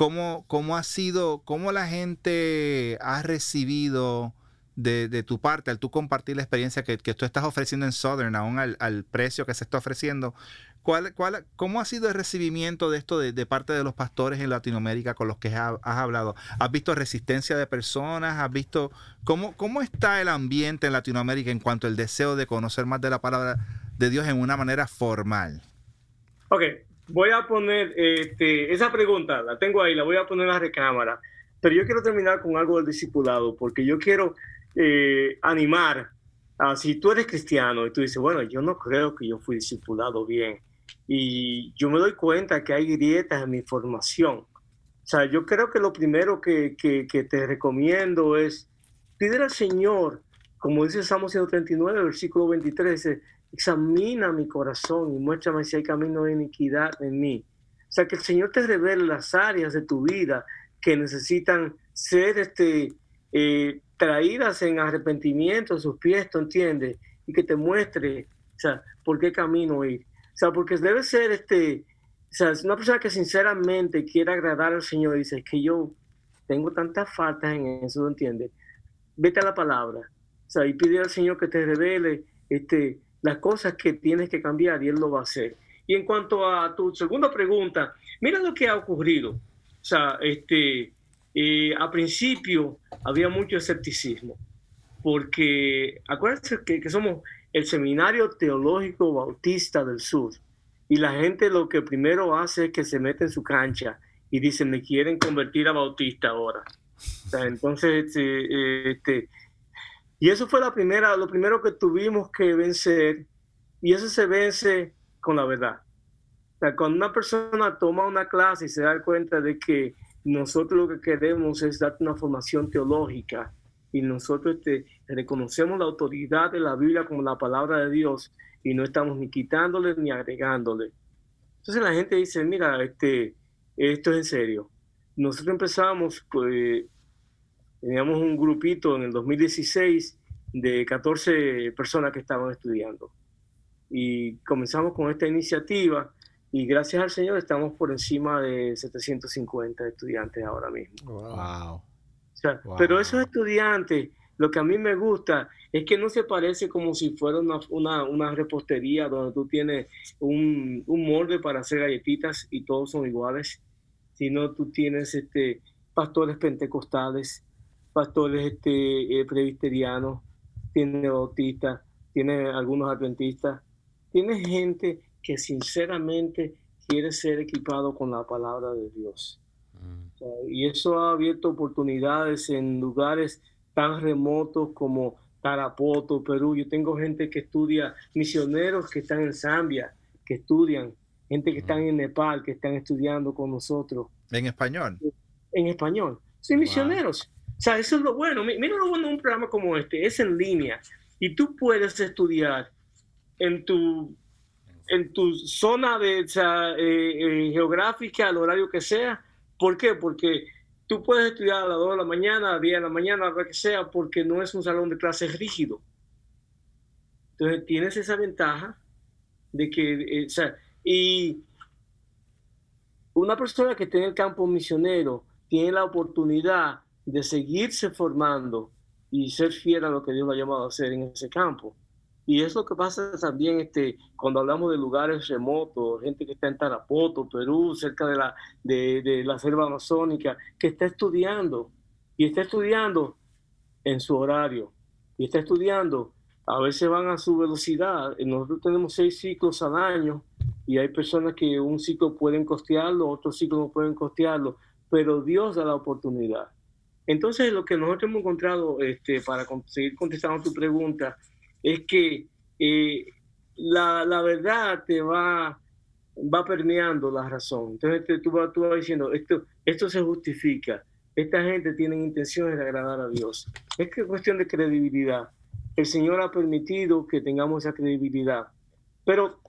cómo, cómo ha sido, cómo la gente ha recibido de, de, tu parte, al tú compartir la experiencia que, que tú estás ofreciendo en Southern, aún al, al, precio que se está ofreciendo, ¿cuál, cuál, ¿cómo ha sido el recibimiento de esto de, de parte de los pastores en Latinoamérica con los que has, hablado? ¿Has visto resistencia de personas? ¿Has visto cómo, cómo está el ambiente en Latinoamérica en cuanto al deseo de conocer más de la palabra de Dios en una manera formal? Ok, voy a poner este, esa pregunta, la tengo ahí, la voy a poner en la recámara, pero yo quiero terminar con algo del discipulado, porque yo quiero eh, animar a si tú eres cristiano y tú dices, bueno, yo no creo que yo fui discipulado bien y yo me doy cuenta que hay grietas en mi formación. O sea, yo creo que lo primero que, que, que te recomiendo es pedir al Señor, como dice Salmo 139, versículo 23, dice, examina mi corazón y muéstrame si hay camino de iniquidad en mí. O sea, que el Señor te revele las áreas de tu vida que necesitan ser este, eh, traídas en arrepentimiento a sus pies, ¿tú entiendes? Y que te muestre, o sea, por qué camino ir. O sea, porque debe ser este, o sea, una persona que sinceramente quiere agradar al Señor y dice, es que yo tengo tantas faltas en eso, ¿tú entiendes? Vete a la palabra, o sea, y pide al Señor que te revele este, las cosas que tienes que cambiar y Él lo va a hacer. Y en cuanto a tu segunda pregunta, mira lo que ha ocurrido. O sea, este, eh, a principio había mucho escepticismo, porque acuérdense que, que, somos el Seminario Teológico Bautista del Sur, y la gente lo que primero hace es que se mete en su cancha y dice, me quieren convertir a Bautista ahora. O sea, entonces, este, este, y eso fue la primera, lo primero que tuvimos que vencer, y eso se vence con la verdad. O sea, cuando una persona toma una clase y se da cuenta de que nosotros lo que queremos es darte una formación teológica y nosotros este, reconocemos la autoridad de la Biblia como la palabra de Dios y no estamos ni quitándole ni agregándole. Entonces la gente dice, mira, este, esto es en serio. Nosotros empezamos, pues, teníamos un grupito en el 2016 de 14 personas que estaban estudiando y comenzamos con esta iniciativa y gracias al Señor estamos por encima de 750 estudiantes ahora mismo. Wow. O sea, wow. Pero esos estudiantes, lo que a mí me gusta es que no se parece como si fuera una, una, una repostería donde tú tienes un, un, molde para hacer galletitas y todos son iguales, sino tú tienes este, pastores pentecostales, pastores este, eh, presbiterianos, tienes bautistas, tienes algunos adventistas, tienes gente que sinceramente quiere ser equipado con la palabra de Dios. Mm. O sea, y eso ha abierto oportunidades en lugares tan remotos como Tarapoto, Perú. Yo tengo gente que estudia, misioneros que están en Zambia, que estudian, gente que mm. están en Nepal, que están estudiando con nosotros. ¿En español? En español. Sí, misioneros. O sea, eso es lo bueno. Mira lo bueno de un programa como este, es en línea. Y tú puedes estudiar en tu en tu zona de, o sea, eh, eh, geográfica, al horario que sea. ¿Por qué? Porque tú puedes estudiar a las 2 de la mañana, a las 10 de la mañana, a lo que sea, porque no es un salón de clases rígido. Entonces tienes esa ventaja de que, eh, o sea, y una persona que está en el campo misionero tiene la oportunidad de seguirse formando y ser fiel a lo que Dios lo ha llamado a hacer en ese campo. Y es lo que pasa también este, cuando hablamos de lugares remotos, gente que está en Tarapoto, Perú, cerca de la, de, de la selva amazónica, que está estudiando y está estudiando en su horario y está estudiando. A veces van a su velocidad. Nosotros tenemos seis ciclos al año y hay personas que un ciclo pueden costearlo, otro ciclo no pueden costearlo, pero Dios da la oportunidad. Entonces, lo que nosotros hemos encontrado, este, para seguir contestando tu pregunta, es que eh, la, verdad te va va permeando la razón. Entonces tú, vas, tú vas diciendo, esto, esto se justifica, esta gente tiene intenciones de agradar a Dios. Es que es cuestión de credibilidad. El Señor ha permitido que tengamos esa credibilidad. Pero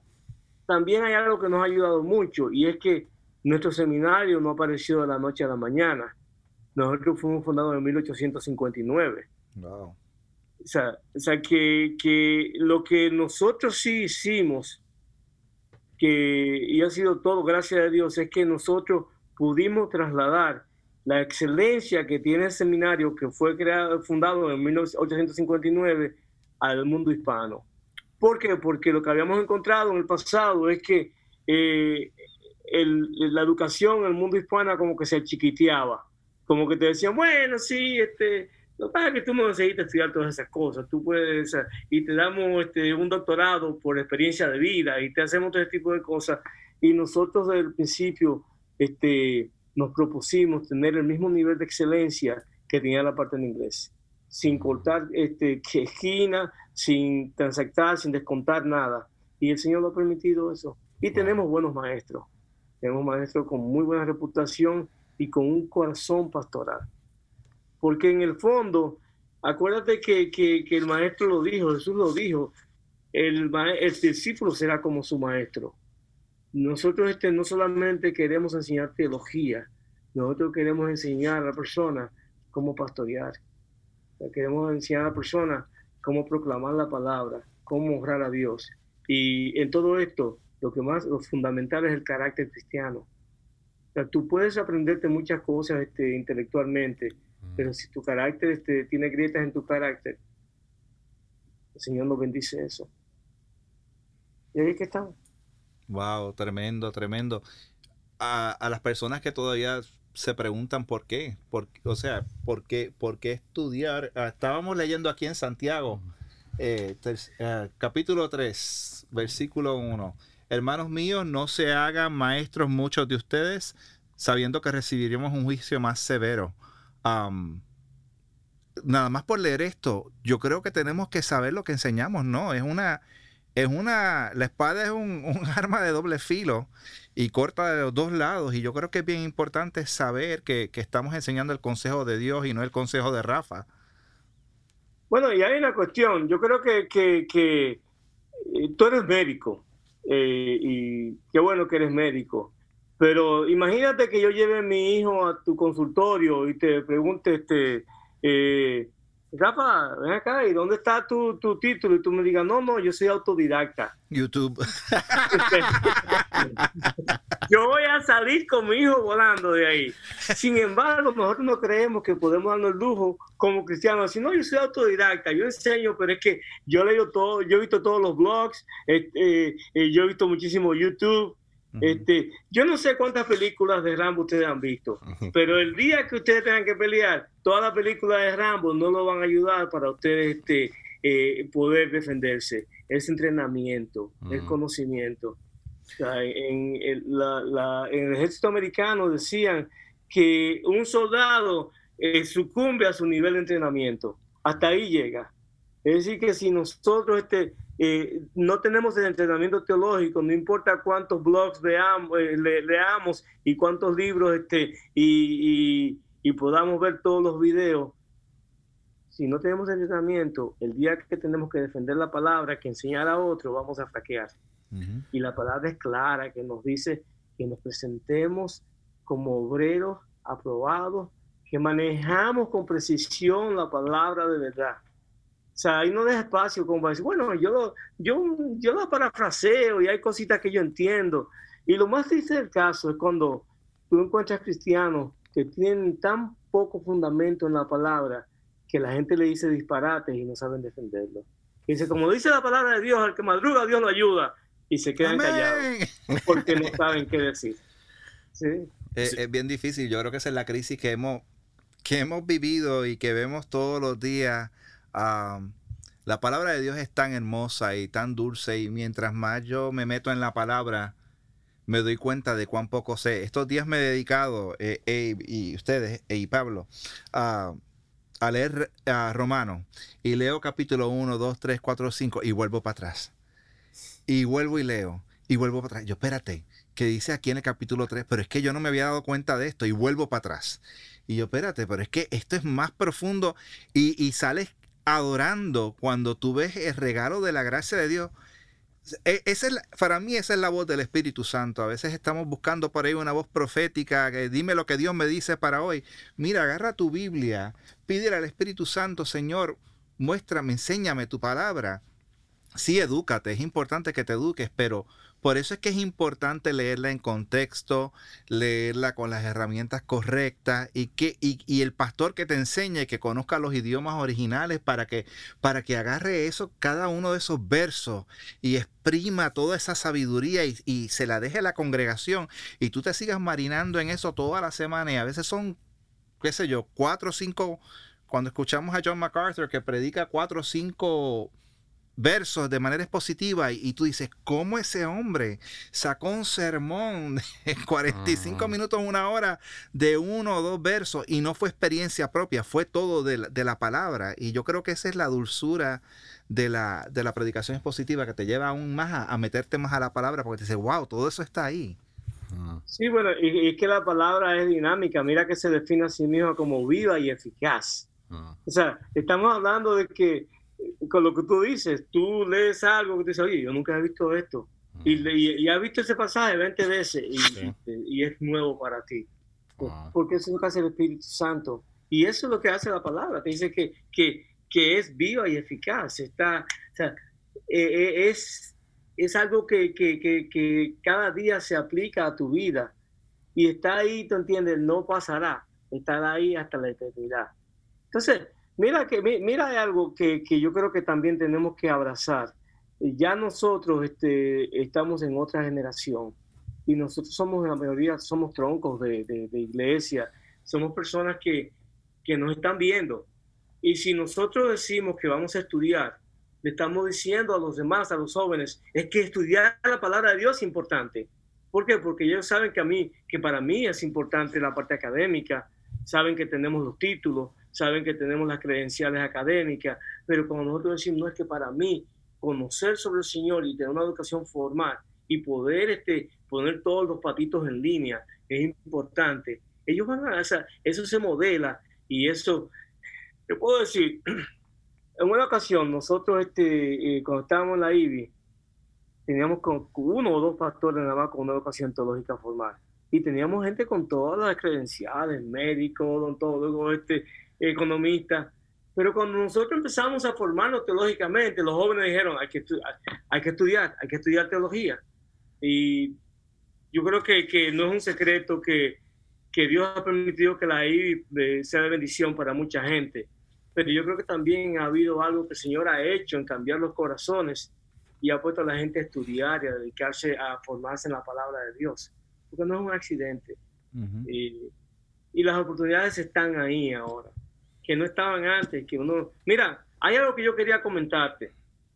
también hay algo que nos ha ayudado mucho y es que nuestro seminario no apareció de la noche a la mañana. Nosotros fuimos fundados en 1859. Wow. O sea, o sea que, que, lo que nosotros sí hicimos, que, y ha sido todo gracias a Dios, es que nosotros pudimos trasladar la excelencia que tiene el seminario que fue creado, fundado en 1859 al mundo hispano. ¿Por qué? Porque lo que habíamos encontrado en el pasado es que eh, la educación en el mundo hispano como que se chiquiteaba, como que te decían, bueno, sí, este, no pasa que tú no necesitas estudiar todas esas cosas, tú puedes, y te damos este, un doctorado por experiencia de vida, y te hacemos todo ese tipo de cosas, y nosotros desde el principio este, nos propusimos tener el mismo nivel de excelencia que tenía la parte en inglés, sin cortar este, esquina, sin transactar, sin descontar nada. Y el Señor lo ha permitido eso. Y tenemos buenos maestros. Tenemos maestros con muy buena reputación y con un corazón pastoral. Porque en el fondo, acuérdate que, que, el maestro lo dijo, Jesús lo dijo, el, el, discípulo será como su maestro. Nosotros este, no solamente queremos enseñar teología, nosotros queremos enseñar a la persona cómo pastorear. queremos enseñar a la persona cómo proclamar la palabra, cómo honrar a Dios. Y en todo esto, lo que más, lo fundamental es el carácter cristiano. O sea, tú puedes aprenderte muchas cosas este, intelectualmente, pero si tu carácter este, tiene grietas en tu carácter, el Señor nos bendice eso. Y ahí que estamos. Wow, tremendo, tremendo. A, a, las personas que todavía se preguntan por qué, por, o sea, por qué, por qué estudiar. Ah, estábamos leyendo aquí en Santiago, eh, eh, capítulo 3, versículo 1. Hermanos míos, no se hagan maestros muchos de ustedes, sabiendo que recibiremos un juicio más severo. nada más por leer esto, yo creo que tenemos que saber lo que enseñamos, ¿no? Es una, es una, la espada es un, arma de doble filo y corta de los dos lados. Y yo creo que es bien importante saber que, estamos enseñando el consejo de Dios y no el consejo de Rafa. Bueno, y hay una cuestión. Yo creo que, que, eh, tú eres médico. Eh, y qué bueno que eres médico. Pero imagínate que yo lleve a mi hijo a tu consultorio y te pregunte, este, eh, Rafa, ven acá, ¿y dónde está tu, tu, título? Y tú me digas, no, no, yo soy autodidacta. YouTube. yo voy a salir con mi hijo volando de ahí. Sin embargo, nosotros no creemos que podemos darnos el lujo como cristianos. Si no, yo soy autodidacta, yo enseño, pero es que yo leo todo, yo he visto todos los blogs, este, eh, yo he visto muchísimo YouTube, este, yo no sé cuántas películas de Rambo ustedes han visto, pero el día que ustedes tengan que pelear, todas las películas de Rambo no lo van a ayudar para ustedes este, eh, poder defenderse. Es entrenamiento, es conocimiento. en, el, en, el ejército americano decían que un soldado eh, sucumbe a su nivel de entrenamiento. Hasta ahí llega. Es decir, que si nosotros este, eh, no tenemos el entrenamiento teológico, no importa cuántos blogs leamos, eh, leamos y cuántos libros este, y, podamos ver todos los videos, si no tenemos entrenamiento, el día que tenemos que defender la palabra, que enseñar a otro, vamos a fraquear. Y la palabra es clara, que nos dice que nos presentemos como obreros aprobados, que manejamos con precisión la palabra de verdad o sea, ahí no deja espacio como para decir, bueno, yo, yo, yo lo parafraseo y hay cositas que yo entiendo. Y lo más triste del caso es cuando tú encuentras cristianos que tienen tan poco fundamento en la palabra que la gente le dice disparates y no saben defenderlo. Y dice, como dice la palabra de Dios, al que madruga Dios lo ayuda. Y se quedan callados porque no saben qué decir. ¿Sí? Es, es, bien difícil. Yo creo que esa es la crisis que hemos, que hemos vivido y que vemos todos los días la palabra de Dios es tan hermosa y tan dulce y mientras más yo me meto en la palabra, me doy cuenta de cuán poco sé. Estos días me he dedicado, eh, y ustedes, y Pablo, a leer a Romano y leo capítulo 1, 2, 3, 4, 5 y vuelvo para atrás. Y vuelvo y leo y vuelvo para atrás. Yo, espérate, que dice aquí en el capítulo 3, pero es que yo no me había dado cuenta de esto y vuelvo para atrás. Y yo, espérate, pero es que esto es más profundo y, y sales adorando cuando tú ves el regalo de la gracia de Dios. E, esa es para mí esa es la voz del Espíritu Santo. A veces estamos buscando por ahí una voz profética, que dime lo que Dios me dice para hoy. Mira, agarra tu Biblia, pídele al Espíritu Santo, Señor, muéstrame, enséñame tu palabra. Sí, edúcate, es importante que te eduques, pero por eso es que es importante leerla en contexto, leerla con las herramientas correctas y, que, y, el pastor que te enseñe, que conozca los idiomas originales para que, para que agarre eso, cada uno de esos versos y exprima toda esa sabiduría y, y se la deje a la congregación y tú te sigas marinando en eso toda la semana y a veces son, qué sé yo, cuatro o cinco, cuando escuchamos a John MacArthur que predica cuatro o cinco versos de manera expositiva y, tú dices, ¿cómo ese hombre sacó un sermón de 45 minutos, una hora de uno o dos versos y no fue experiencia propia, fue todo de la, palabra? Y yo creo que esa es la dulzura de la, de la predicación expositiva que te lleva aún más a, meterte más a la palabra porque te dice, wow, todo eso está ahí. Sí, bueno, y, es que la palabra es dinámica. Mira que se define a sí misma como viva y eficaz. O sea, estamos hablando de que con lo que tú dices, tú lees algo que te dice, oye, yo nunca he visto esto. Y, y, has visto ese pasaje 20 veces y, y, es nuevo para ti. Porque eso es lo que hace el Espíritu Santo. Y eso es lo que hace la palabra. Te dice que, que, que es viva y eficaz. Está, o sea, eh, es, es algo que, que, que, cada día se aplica a tu vida. Y está ahí, tú entiendes, no pasará. Estará ahí hasta la eternidad. Entonces, Mira, que, mira algo que, que, yo creo que también tenemos que abrazar. Ya nosotros este, estamos en otra generación y nosotros somos, la mayoría, somos troncos de, de, iglesia, somos personas que, que nos están viendo. Y si nosotros decimos que vamos a estudiar, le estamos diciendo a los demás, a los jóvenes, es que estudiar la palabra de Dios es importante. ¿Por qué? Porque ellos saben que a mí, que para mí es importante la parte académica, saben que tenemos los títulos, saben que tenemos las credenciales académicas, pero como nosotros decimos, no es que para mí conocer sobre el Señor y tener una educación formal y poder este, poner todos los patitos en línea es importante. Ellos van a, o eso se modela y eso, te puedo decir, en una ocasión nosotros este, eh, cuando estábamos en la IBI, teníamos con uno o dos pastores nada más con una educación teológica formal y teníamos gente con todas las credenciales, médicos, odontólogos, este, economista, Pero cuando nosotros empezamos a formarnos teológicamente, los jóvenes dijeron, hay que, hay que estudiar, hay que estudiar teología. Y yo creo que, que no es un secreto que, que, Dios ha permitido que la I sea de bendición para mucha gente. Pero yo creo que también ha habido algo que el Señor ha hecho en cambiar los corazones y ha puesto a la gente a estudiar y a dedicarse a formarse en la palabra de Dios. Porque no es un accidente. y, y las oportunidades están ahí ahora que no estaban antes, que uno... Mira, hay algo que yo quería comentarte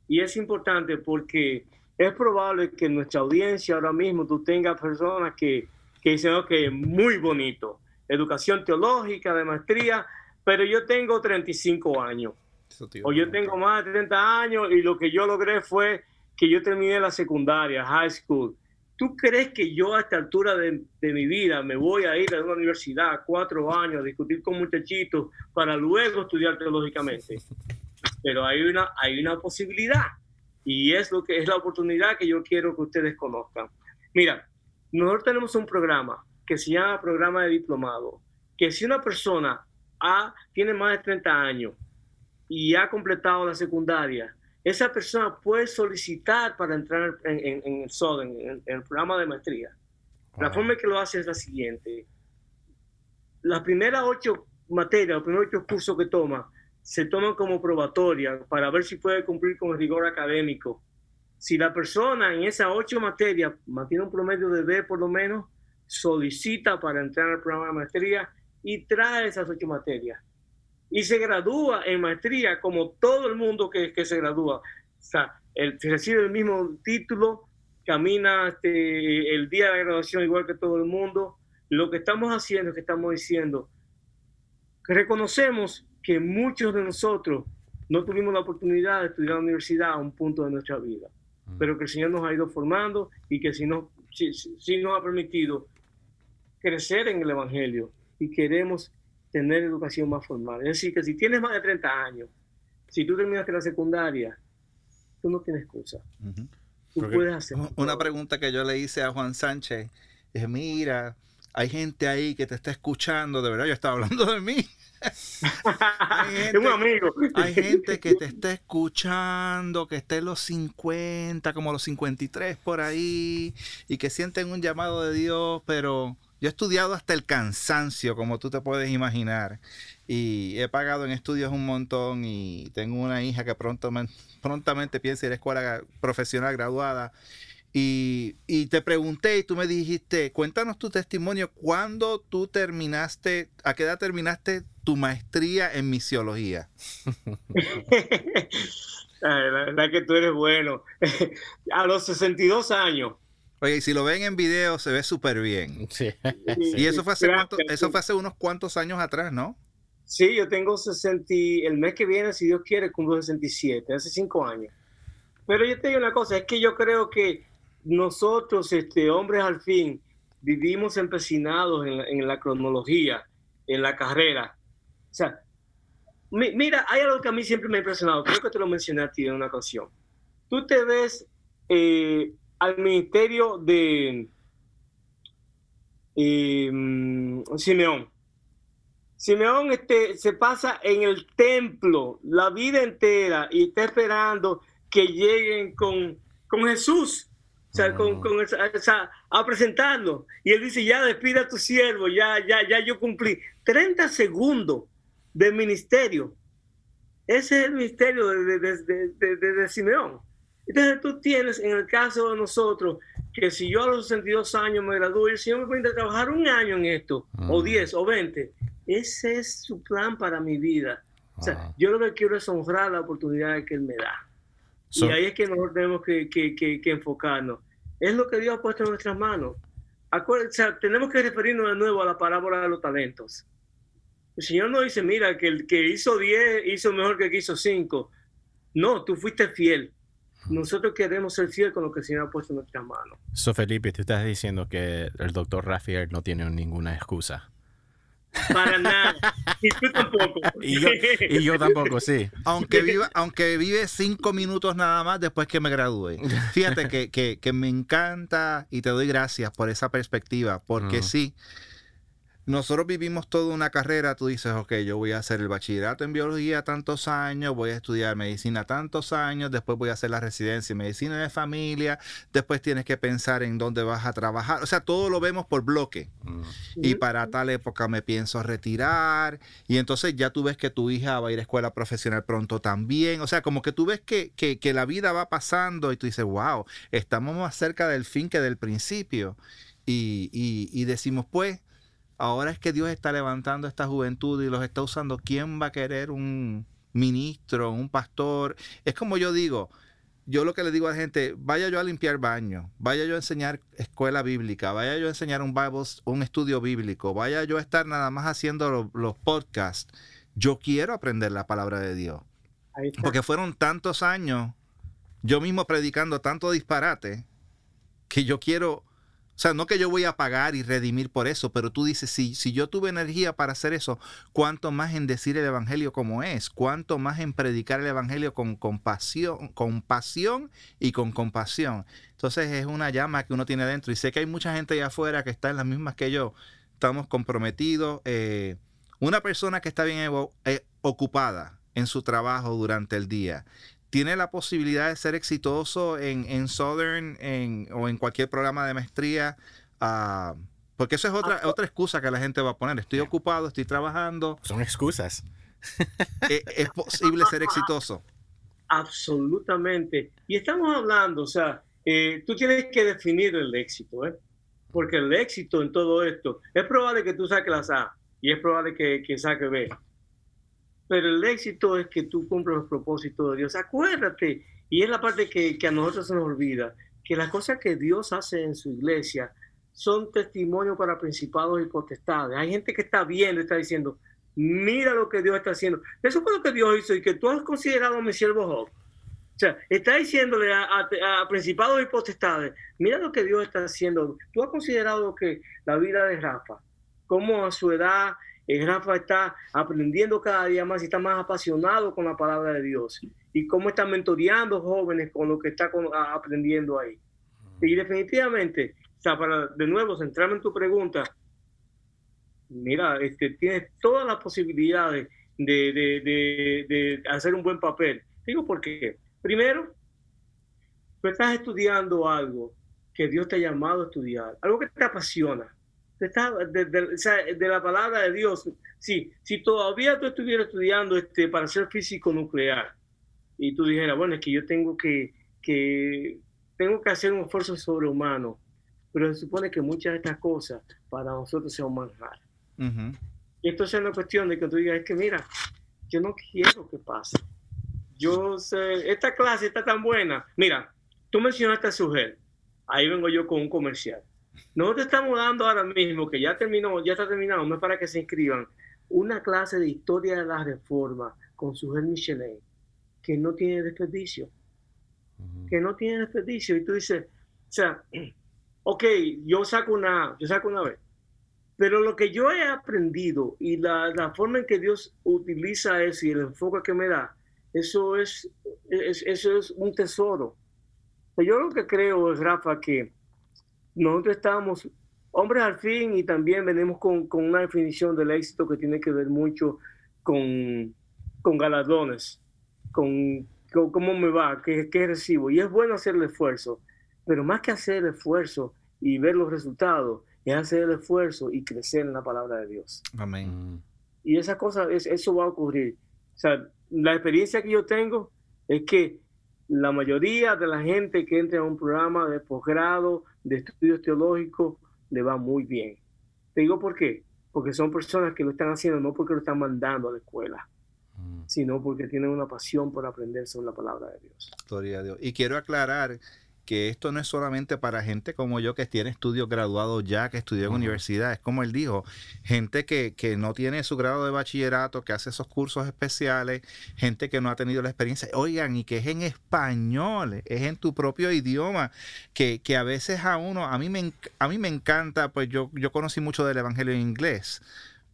y es importante porque es probable que en nuestra audiencia ahora mismo tú tengas personas que, que dicen, ok, muy bonito, educación teológica, de maestría, pero yo tengo 35 años. O yo tengo más de 30 años y lo que yo logré fue que yo terminé la secundaria, high school. ¿Tú crees que yo a esta altura de, mi vida me voy a ir a una universidad cuatro años a discutir con muchachitos para luego estudiar teológicamente? Pero hay una, hay una posibilidad y es lo que es la oportunidad que yo quiero que ustedes conozcan. Mira, nosotros tenemos un programa que se llama programa de diplomado, que si una persona ha, tiene más de 30 años y ha completado la secundaria, esa persona puede solicitar para entrar en, el SODEN, en, el programa de maestría. La forma que lo hace es la siguiente. Las primeras ocho materias, los primeros ocho cursos que toma, se toman como probatoria para ver si puede cumplir con el rigor académico. Si la persona en esas ocho materias mantiene un promedio de B por lo menos, solicita para entrar al programa de maestría y trae esas ocho materias y se gradúa en maestría como todo el mundo que, que se gradúa. O sea, el, recibe el mismo título, camina este, el día de la graduación igual que todo el mundo. Lo que estamos haciendo es que estamos diciendo que reconocemos que muchos de nosotros no tuvimos la oportunidad de estudiar en la universidad a un punto de nuestra vida. mm. pero que el Señor nos ha ido formando y que si nos, si, nos ha permitido crecer en el Evangelio y queremos tener educación más formal. Es decir, que si tienes más de 30 años, si tú terminaste la secundaria, tú no tienes excusa. Tú puedes hacer. Una pregunta que yo le hice a Juan Sánchez es, mira, hay gente ahí que te está escuchando, de verdad, yo estaba hablando de mí. hay gente, un amigo. hay gente que te está escuchando, que está en los 50, como los 53 por ahí, y que sienten un llamado de Dios, pero yo he estudiado hasta el cansancio, como tú te puedes imaginar, y he pagado en estudios un montón y tengo una hija que pronto, prontamente piensa ir a escuela profesional graduada y, te pregunté y tú me dijiste, cuéntanos tu testimonio, ¿cuándo tú terminaste, a qué edad terminaste tu maestría en misiología? la verdad que tú eres bueno. a los 62 años. Oye, y si lo ven en video se ve súper bien. Sí. Y eso fue, hace eso fue hace unos cuantos años atrás, ¿no? Sí, yo tengo 60, el mes que viene, si Dios quiere, cumplo 67, hace cinco años. Pero yo te digo una cosa, es que yo creo que nosotros, este, hombres al fin, vivimos empecinados en la, cronología, en la carrera. O sea, mira, hay algo que a mí siempre me ha impresionado, creo que te lo mencioné a ti en una ocasión. Tú te ves eh, al ministerio de eh, Simeón. Simeón este, se pasa en el templo la vida entera y está esperando que lleguen con, con Jesús o sea, con, con esa, a presentarlo. Y él dice, ya despida a tu siervo, ya, ya, ya yo cumplí. 30 segundos de ministerio. Ese es el ministerio de, de, de, Simeón. Entonces tú tienes, en el caso de nosotros, que si yo a los 62 años me gradúo y el Señor me permite trabajar un año en esto, o 10 o 20, ese es su plan para mi vida. O sea, yo lo que quiero es honrar la oportunidad que Él me da. y ahí es que nosotros tenemos que, que, que enfocarnos es lo que Dios ha puesto en nuestras manos. tenemos que referirnos de nuevo a la parábola de los talentos. El Señor no dice, mira, que el que hizo 10 hizo mejor que el que hizo 5. No, tú fuiste fiel. Nosotros queremos ser fiel con lo que el Señor ha puesto en nuestras manos. So, Felipe, tú estás diciendo que el doctor Rafael no tiene ninguna excusa. Para nada. Y tú tampoco. y, yo, tampoco, sí. Aunque, viva, aunque vive cinco minutos nada más después que me gradúe. Fíjate que, que, me encanta y te doy gracias por esa perspectiva, porque sí nosotros vivimos toda una carrera, tú dices, ok, yo voy a hacer el bachillerato en biología tantos años, voy a estudiar medicina tantos años, después voy a hacer la residencia en medicina de familia, después tienes que pensar en dónde vas a trabajar, o sea, todo lo vemos por bloque. Mm. Y para tal época me pienso retirar, y entonces ya tú ves que tu hija va a ir a escuela profesional pronto también, o sea, como que tú ves que, que la vida va pasando y tú dices, wow, estamos más cerca del fin que del principio. Y, y, y decimos, pues, Ahora es que Dios está levantando esta juventud y los está usando. ¿Quién va a querer un ministro, un pastor? Es como yo digo, yo lo que le digo a la gente, vaya yo a limpiar baño, vaya yo a enseñar escuela bíblica, vaya yo a enseñar un Bible, un estudio bíblico, vaya yo a estar nada más haciendo los podcasts. Yo quiero aprender la palabra de Dios. Porque fueron tantos años yo mismo predicando tanto disparate que yo quiero o sea, no que yo voy a pagar y redimir por eso, pero tú dices, si, si yo tuve energía para hacer eso, ¿cuánto más en decir el Evangelio como es? ¿Cuánto más en predicar el Evangelio con compasión, con pasión y con compasión? Entonces es una llama que uno tiene dentro. Y sé que hay mucha gente allá afuera que está en las mismas que yo. Estamos comprometidos. Eh, una persona que está bien eh, ocupada en su trabajo durante el día tiene la posibilidad de ser exitoso en, en Southern o en cualquier programa de maestría. Ah, porque eso es otra, otra excusa que la gente va a poner. Estoy ocupado, estoy trabajando. Son excusas. Eh, es, posible ser exitoso. Absolutamente. Y estamos hablando, o sea, eh, tú tienes que definir el éxito, ¿eh? Porque el éxito en todo esto, es probable que tú saques las A y es probable que, que saques B. Pero el éxito es que tú cumples los propósitos de Dios. Acuérdate, y es la parte que, a nosotros se nos olvida, que las cosas que Dios hace en su iglesia son testimonios para principados y potestades. Hay gente que está viendo está diciendo, mira lo que Dios está haciendo. Eso fue lo que Dios hizo y que tú has considerado a mi siervo Job. O sea, está diciéndole a, principados y potestades, mira lo que Dios está haciendo. ¿Tú has considerado que la vida de Rafa, cómo a su edad eh, Rafa está aprendiendo cada día más y está más apasionado con la palabra de Dios? Y cómo está mentoreando jóvenes con lo que está aprendiendo ahí. Y definitivamente, o sea, para de nuevo centrarme en tu pregunta, mira, este, tienes todas las posibilidades de, de, de, hacer un buen papel. Digo, ¿por qué? Primero, tú estás estudiando algo que Dios te ha llamado a estudiar, algo que te apasiona. De, la palabra de Dios. Sí, si todavía tú estuvieras estudiando este, para ser físico nuclear y tú dijeras, bueno, es que yo tengo que, que, tengo que hacer un esfuerzo sobrehumano, pero se supone que muchas de estas cosas para nosotros son manjar. Y esto es una cuestión de que tú digas, es que mira, yo no quiero que pase. Yo sé, esta clase está tan buena. Mira, tú mencionaste a Sugel. Ahí vengo yo con un comercial. Nosotros estamos dando ahora mismo, que ya terminó, ya está terminado, no es para que se inscriban, una clase de historia de la reforma con Sugel Michelin, que no tiene desperdicio. Que no tiene desperdicio. Y tú dices, o sea, ok, yo saco una, yo saco una vez. Pero lo que yo he aprendido y la, la, forma en que Dios utiliza eso y el enfoque que me da, eso es, eso es un tesoro. Yo lo que creo es, Rafa, que nosotros estamos hombres al fin y también venimos con, con una definición del éxito que tiene que ver mucho con, con galardones, con, cómo me va, qué, qué recibo. Y es bueno hacer el esfuerzo, pero más que hacer el esfuerzo y ver los resultados, es hacer el esfuerzo y crecer en la palabra de Dios. Amén. Y esa cosa, eso va a ocurrir. O sea, la experiencia que yo tengo es que la mayoría de la gente que entra a un programa de posgrado, de estudios teológicos, le va muy bien. Te digo por qué. Porque son personas que lo están haciendo no porque lo están mandando a la escuela, mm. sino porque tienen una pasión por aprender sobre la palabra de Dios. Gloria a Dios. Y quiero aclarar que esto no es solamente para gente como yo que tiene estudios graduados ya, que estudió en universidad, es como él dijo, gente que, que, no tiene su grado de bachillerato, que hace esos cursos especiales, gente que no ha tenido la experiencia, oigan, y que es en español, es en tu propio idioma, que, que a veces a uno, a mí me, a mí me encanta, pues yo, yo conocí mucho del Evangelio en inglés,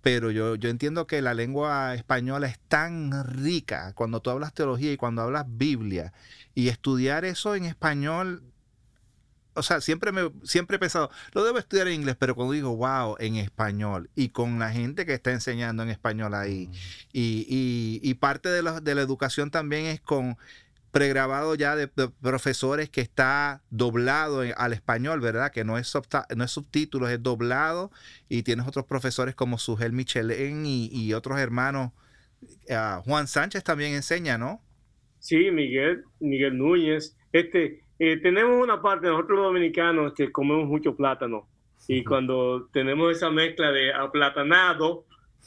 pero yo, yo entiendo que la lengua española es tan rica cuando tú hablas teología y cuando hablas Biblia y estudiar eso en español, o sea, siempre, me, siempre he pensado, lo debo estudiar en inglés, pero cuando digo, wow, en español y con la gente que está enseñando en español ahí, mm. y, y, parte de la, de la educación también es con pregrabado ya de, profesores que está doblado al español, ¿verdad? Que no es, no es subtítulos, es doblado. Y tienes otros profesores como Sugel Michelén y, otros hermanos. Ah, Juan Sánchez también enseña, ¿no? Sí, Miguel, Miguel Núñez. Este, eh, tenemos una parte, nosotros los dominicanos que comemos mucho plátano. Y cuando tenemos esa mezcla de aplatanado,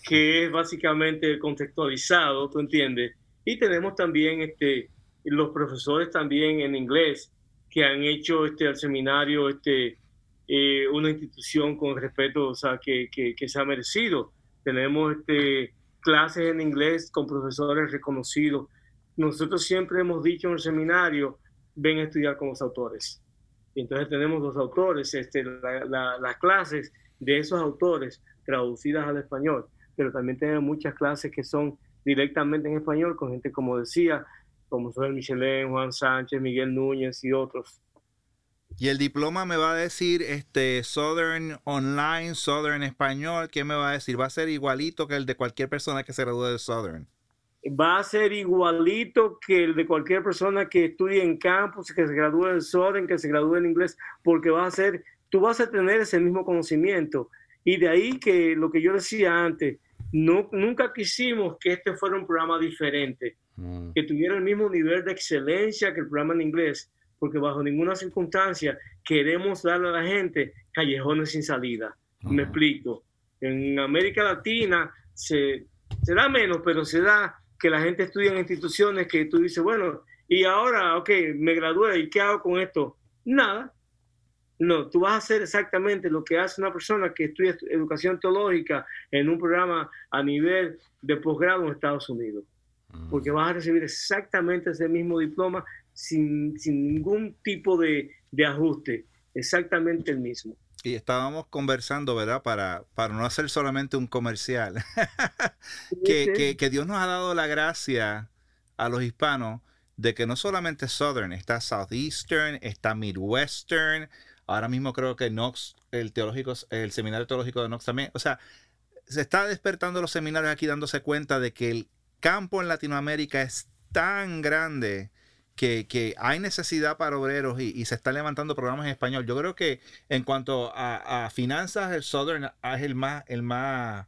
que es básicamente contextualizado, ¿tú entiendes? Y tenemos también este, los profesores también en inglés que han hecho este, el seminario este, eh, una institución con respeto, o sea, que, que, se ha merecido. Tenemos este, clases en inglés con profesores reconocidos. Nosotros siempre hemos dicho en el seminario, ven a estudiar con los autores. Y entonces tenemos los autores, este, las clases de esos autores traducidas al español, pero también tenemos muchas clases que son directamente en español con gente, como decía, como son el Michelin, Juan Sánchez, Miguel Núñez y otros. Y el diploma me va a decir este Southern Online, Southern Español, ¿qué me va a decir? ¿Va a ser igualito que el de cualquier persona que se gradúe de Southern? Va a ser igualito que el de cualquier persona que estudie en campus, que se gradúe de Southern, que se gradúe en inglés, porque va a ser, tú vas a tener ese mismo conocimiento. Y de ahí que lo que yo decía antes, no, nunca quisimos que este fuera un programa diferente Mm. que tuviera el mismo nivel de excelencia que el programa en inglés, porque bajo ninguna circunstancia queremos darle a la gente callejones sin salida. Me explico. En América Latina se, se da menos, pero se da que la gente estudia en instituciones que tú dices, bueno, y ahora, ok, me gradué, ¿y qué hago con esto? Nada. No, tú vas a hacer exactamente lo que hace una persona que estudia educación teológica en un programa a nivel de posgrado en Estados Unidos porque vas a recibir exactamente ese mismo diploma sin, ningún tipo de, ajuste, exactamente el mismo. Y estábamos conversando, ¿verdad? Para, para no hacer solamente un comercial, que, que, Dios nos ha dado la gracia a los hispanos de que no solamente Southern, está Southeastern, está Midwestern, ahora mismo creo que Knox, el teológico, el seminario teológico de Knox también, o sea, se está despertando los seminarios aquí dándose cuenta de que el campo en Latinoamérica es tan grande que, hay necesidad para obreros y, se están levantando programas en español. Yo creo que en cuanto a, finanzas, el Southern es el más, el más,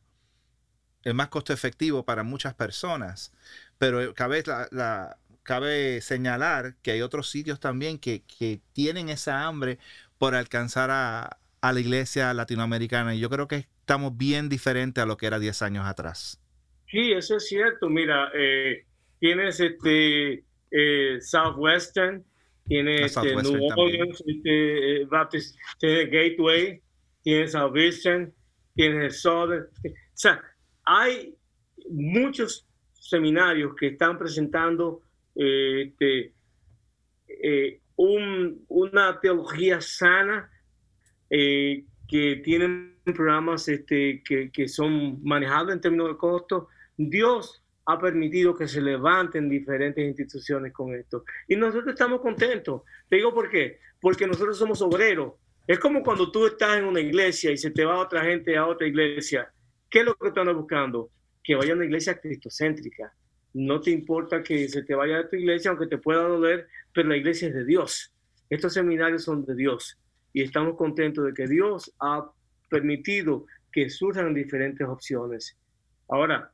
el más costo efectivo para muchas personas. Pero cabe, la, cabe señalar que hay otros sitios también que, tienen esa hambre por alcanzar a, la iglesia latinoamericana. Y yo creo que estamos bien diferentes a lo que era 10 años atrás. Sí, eso es cierto. Mira, eh, tienes este eh, Southwestern, tienes este, New Orleans, este, eh, Baptist, tienes Gateway, tienes Southwestern, tienes Southern. O sea, hay muchos seminarios que están presentando este, una teología sana que tienen programas este, que, que, son manejables en términos de costo. Dios ha permitido que se levanten diferentes instituciones con esto. Y nosotros estamos contentos. Te digo por qué. Porque nosotros somos obreros. Es como cuando tú estás en una iglesia y se te va otra gente a otra iglesia. ¿Qué es lo que están buscando? Que vaya a una iglesia cristocéntrica. No te importa que se te vaya a tu iglesia, aunque te pueda doler, pero la iglesia es de Dios. Estos seminarios son de Dios. Y estamos contentos de que Dios ha permitido que surjan diferentes opciones. Ahora,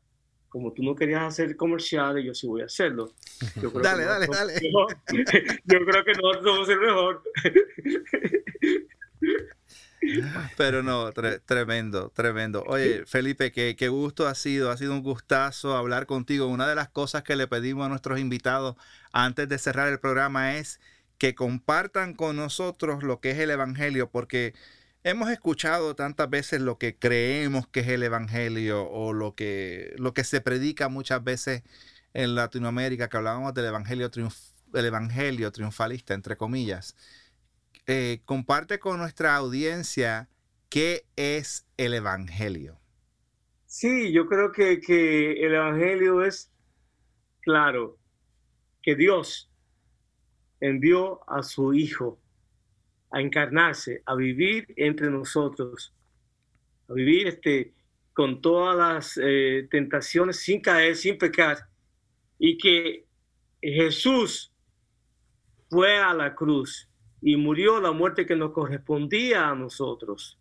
como tú no querías hacer comerciales, yo sí voy a hacerlo. dale, dale, dale. yo creo que nosotros somos el mejor. Pero no, tremendo, tremendo. Oye, Felipe, qué, qué, gusto ha sido, ha sido un gustazo hablar contigo. Una de las cosas que le pedimos a nuestros invitados antes de cerrar el programa es que compartan con nosotros lo que es el Evangelio, porque hemos escuchado tantas veces lo que creemos que es el Evangelio o lo que, lo que se predica muchas veces en Latinoamérica, que hablábamos del Evangelio, Evangelio triunfalista, entre comillas. Eh, comparte con nuestra audiencia qué es el Evangelio. Sí, yo creo que, que el Evangelio es claro, que Dios envió a su Hijo a encarnarse, a vivir entre nosotros, a vivir este, con todas las eh, tentaciones sin caer, sin pecar, y que Jesús fue a la cruz y murió la muerte que nos correspondía a nosotros,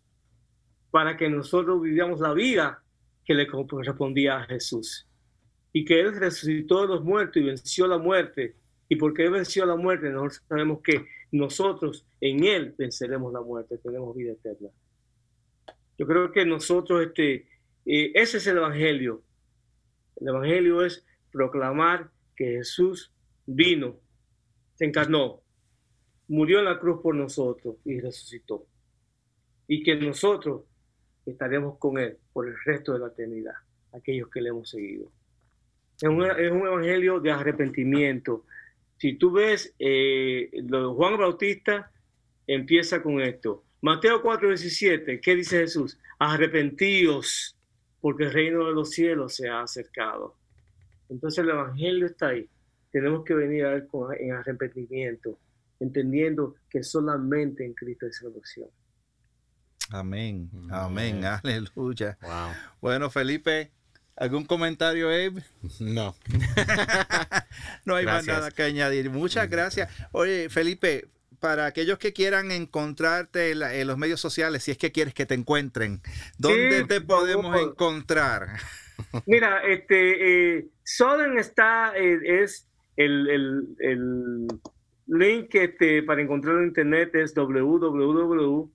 para que nosotros viviéramos la vida que le correspondía a Jesús. Y que Él resucitó de los muertos y venció la muerte. Y porque Él venció la muerte, nosotros sabemos que nosotros en Él venceremos la muerte, tenemos vida eterna. Yo creo que nosotros, este, eh, ese es el Evangelio. El Evangelio es proclamar que Jesús vino, se encarnó, murió en la cruz por nosotros y resucitó. Y que nosotros estaremos con Él por el resto de la eternidad, aquellos que le hemos seguido. Es un, es un evangelio de arrepentimiento, si tú ves, eh, Juan Bautista empieza con esto. Mateo 4:17, ¿qué dice Jesús? Arrepentíos, porque el reino de los cielos se ha acercado. Entonces el Evangelio está ahí. Tenemos que venir a él en arrepentimiento, entendiendo que solamente en Cristo hay salvación. Amén, amén, aleluya. Bueno, Felipe, ¿Algún comentario, Abe? No. no hay más nada que añadir. Muchas gracias. Oye, Felipe, para aquellos que quieran encontrarte en, los medios sociales, si es que quieres que te encuentren, ¿dónde te podemos encontrar? Mira, este, eh, Southern está, eh, es el, el, el link este, para encontrarlo en internet es www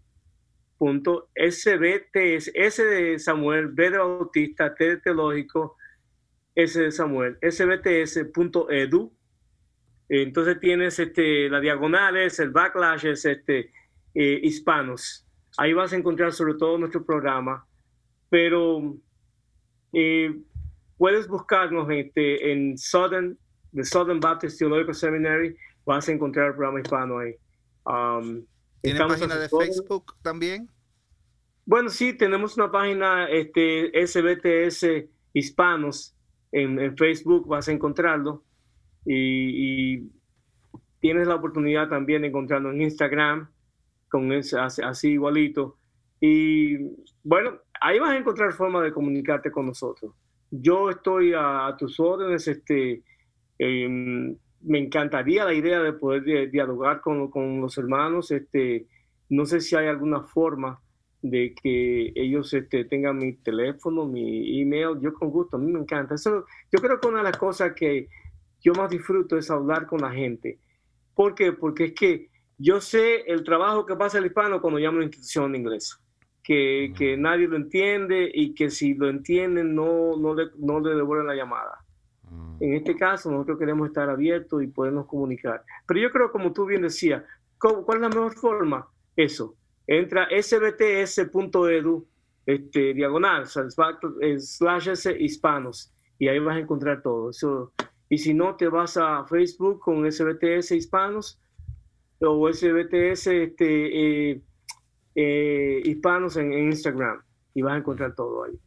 punto S de Samuel, B Bautista, T Teológico, S de Samuel, sbts.edu. Entonces tienes este, las diagonales, el backlash es este, eh, hispanos. Ahí vas a encontrar sobre todo nuestro programa, pero eh, puedes buscarnos este, en Southern, the Southern Baptist Theological Seminary vas a encontrar el programa hispano ahí. Um, ¿Tiene página de Facebook también? Bueno, sí, tenemos una página este, SBTS Hispanos en, Facebook, vas a encontrarlo. Y, tienes la oportunidad también de encontrarlo en Instagram, con ese, así, igualito. Y bueno, ahí vas a encontrar forma de comunicarte con nosotros. Yo estoy a, tus órdenes, este, em, me encantaría la idea de poder dialogar con, con, los hermanos. Este, no sé si hay alguna forma de que ellos este, tengan mi teléfono, mi email, yo con gusto, a mí me encanta. Eso, yo creo que una de las cosas que yo más disfruto es hablar con la gente. ¿Por qué? Porque es que yo sé el trabajo que pasa el hispano cuando llama a una institución de inglés, que, que, nadie lo entiende y que si lo entienden no, no, le, no le devuelven la llamada. En este caso, nosotros queremos estar abiertos y podernos comunicar. Pero yo creo, como tú bien decías, ¿cuál es la mejor forma? Eso, entra sbts.edu, este, diagonal, slash hispanos, y ahí vas a encontrar todo. Eso, y si no, te vas a Facebook con SBTS hispanos o SBTS este, eh, eh, hispanos en, Instagram y vas a encontrar todo ahí.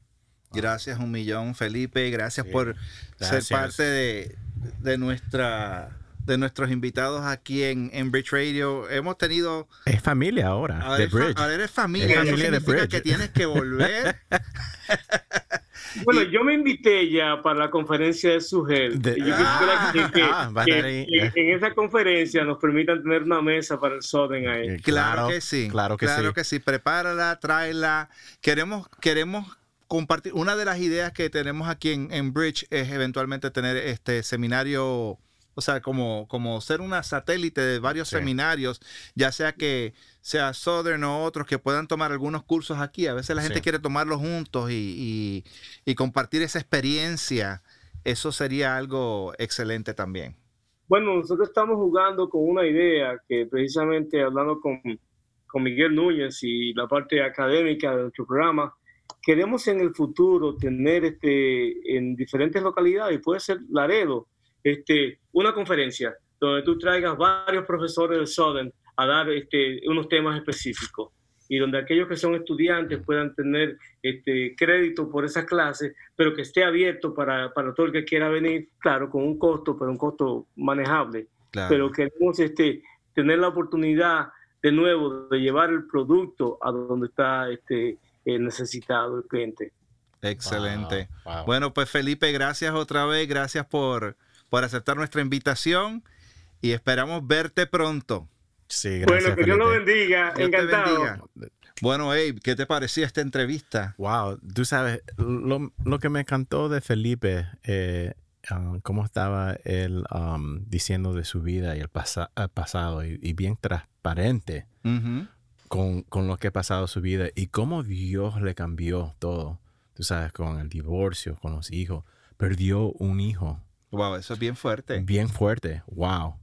Gracias un millón, Felipe. Gracias por ser parte de, de nuestra de nuestros invitados aquí en, en Bridge Radio. Hemos tenido... Es familia ahora, de Bridge. ahora eres familia, familia de Bridge. que tienes que volver. Bueno, yo me invité ya para la conferencia de Sugel. De, yo ah, que, ah, en esa conferencia nos permitan tener una mesa para el Soden ahí. Eh, claro, que sí. Claro que claro sí. que sí. Prepárala, tráela. Queremos, queremos compartir. Una de las ideas que tenemos aquí en, en Bridge es eventualmente tener este seminario o sea, como, como ser una satélite de varios seminarios, ya sea que sea Southern o otros que puedan tomar algunos cursos aquí. A veces la gente quiere tomarlos juntos y, compartir esa experiencia. Eso sería algo excelente también. Bueno, nosotros estamos jugando con una idea que precisamente hablando con, con Miguel Núñez y la parte académica de nuestro programa, queremos en el futuro tener este, en diferentes localidades, puede ser Laredo, este, una conferencia donde tú traigas varios profesores del Southern a dar este, unos temas específicos y donde aquellos que son estudiantes puedan tener este, crédito por esas clases, pero que esté abierto para, para, todo el que quiera venir, claro, con un costo, pero un costo manejable. Pero queremos este, tener la oportunidad de nuevo de llevar el producto a donde está este, eh, necesitado el cliente. Excelente. Bueno, pues Felipe, gracias otra vez, gracias por, por aceptar nuestra invitación y esperamos verte pronto. Sí, gracias. Bueno, que Dios lo bendiga. Encantado. Bueno, Abe, ¿qué te parecía esta entrevista? Wow, tú sabes, lo, que me encantó de Felipe, eh, um, cómo estaba él um, diciendo de su vida y el, pasado, y, bien transparente con, con, lo que ha pasado su vida y cómo Dios le cambió todo. Tú sabes, con el divorcio, con los hijos. Perdió un hijo Wow, eso es bien fuerte. Bien fuerte, wow.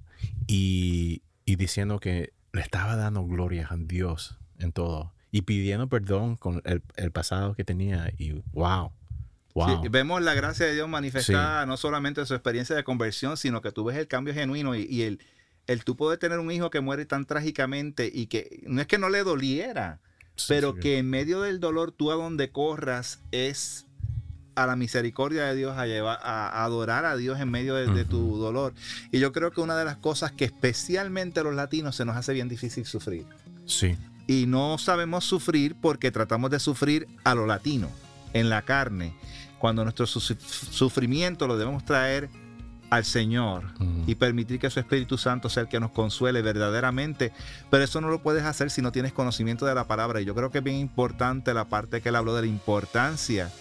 Y, diciendo que le estaba dando gloria a Dios en todo. Y pidiendo perdón con el, pasado que tenía. Y wow. Wow. vemos la gracia de Dios manifestada no solamente en su experiencia de conversión, sino que tú ves el cambio genuino y, el, el tú poder tener un hijo que muere tan trágicamente y que no es que no le doliera, pero que en medio del dolor tú a donde corras es a la misericordia de Dios, a, llevar, a, adorar a Dios en medio de, tu dolor. Y yo creo que una de las cosas que especialmente a los latinos se nos hace bien difícil sufrir. Sí. Y no sabemos sufrir porque tratamos de sufrir a lo latino, en la carne, cuando nuestro sufrimiento lo debemos traer al Señor y permitir que su Espíritu Santo sea el que nos consuele verdaderamente. Pero eso no lo puedes hacer si no tienes conocimiento de la palabra. Y yo creo que es bien importante la parte que él habló de la importancia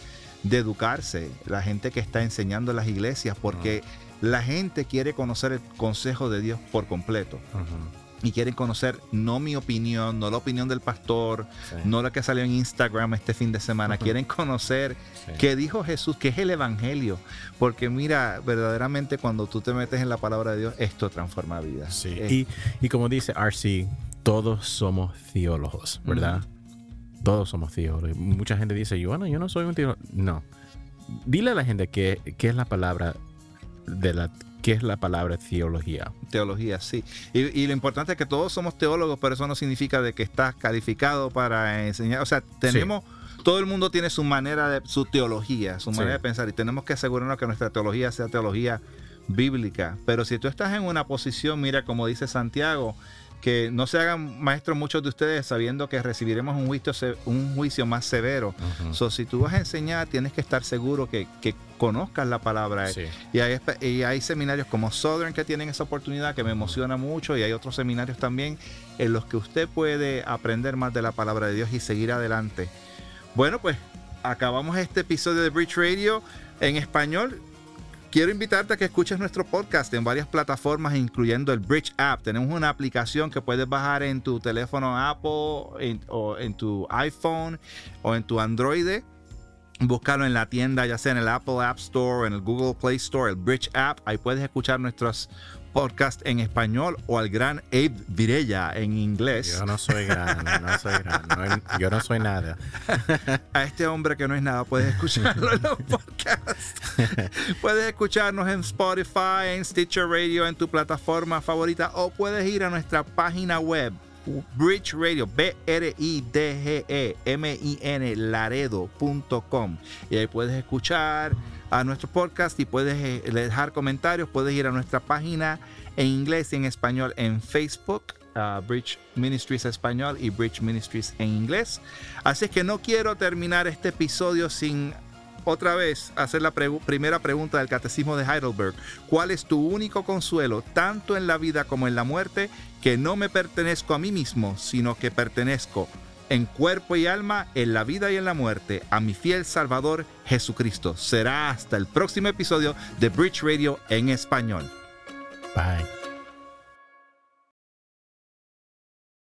de educarse, la gente que está enseñando en las iglesias, porque la gente quiere conocer el consejo de Dios por completo. Y quieren conocer no mi opinión, no la opinión del pastor, no la que salió en Instagram este fin de semana. Quieren conocer qué dijo Jesús, qué es el Evangelio. Porque mira, verdaderamente cuando tú te metes en la palabra de Dios, esto transforma vidas. Y, y, como dice RC, todos somos teólogos, ¿verdad? Todos somos teólogos. Mucha gente dice, yo, bueno, yo no soy un teólogo. No. Dile a la gente qué, es la palabra de la ¿Qué es la palabra teología? Teología, sí. Y, lo importante es que todos somos teólogos, pero eso no significa de que estás calificado para enseñar. O sea, tenemos... Todo el mundo tiene su manera de, su teología, su manera de pensar, y tenemos que asegurarnos que nuestra teología sea teología bíblica. Pero si tú estás en una posición, mira, como dice Santiago, que no se hagan maestros muchos de ustedes sabiendo que recibiremos un juicio, un juicio más severo. si tú vas a enseñar, tienes que estar seguro que, que conozcas la palabra. Y, hay, y hay seminarios como Southern que tienen esa oportunidad que me emociona mucho y hay otros seminarios también en los que usted puede aprender más de la palabra de Dios y seguir adelante. Bueno, pues acabamos este episodio de Bridge Radio en español quiero invitarte a que escuches nuestro podcast en varias plataformas, incluyendo el Bridge App. Tenemos una aplicación que puedes bajar en tu teléfono Apple o en tu iPhone o en tu Android. Búscalo en la tienda, ya sea en el Apple App Store en el Google Play Store, el Bridge App. Ahí puedes escuchar nuestros podcast en español o al gran Abe Virella en inglés. Yo no soy gran, no soy gran, yo no soy nada. A este hombre que no es nada, puedes escucharlo en los podcasts. puedes escucharnos en Spotify, en Stitcher Radio, en tu plataforma favorita o puedes ir a nuestra página web Bridge Radio, B-R-I-D-G-E-M-I-N, laredo.com. Y ahí puedes escuchar a nuestro podcast y puedes eh, dejar comentarios. Puedes ir a nuestra página en inglés y en español en Facebook. Bridge Ministries español y Bridge Ministries en inglés. Así es que no quiero terminar este episodio sin otra vez hacer la primera pregunta del Catecismo de Heidelberg. ¿Cuál es tu único consuelo, tanto en la vida como en la muerte? Que no me pertenezco a mí mismo, sino que pertenezco en cuerpo y alma, en la vida y en la muerte, a mi fiel Salvador Jesucristo. Será hasta el próximo episodio de Bridge Radio en español. Bye.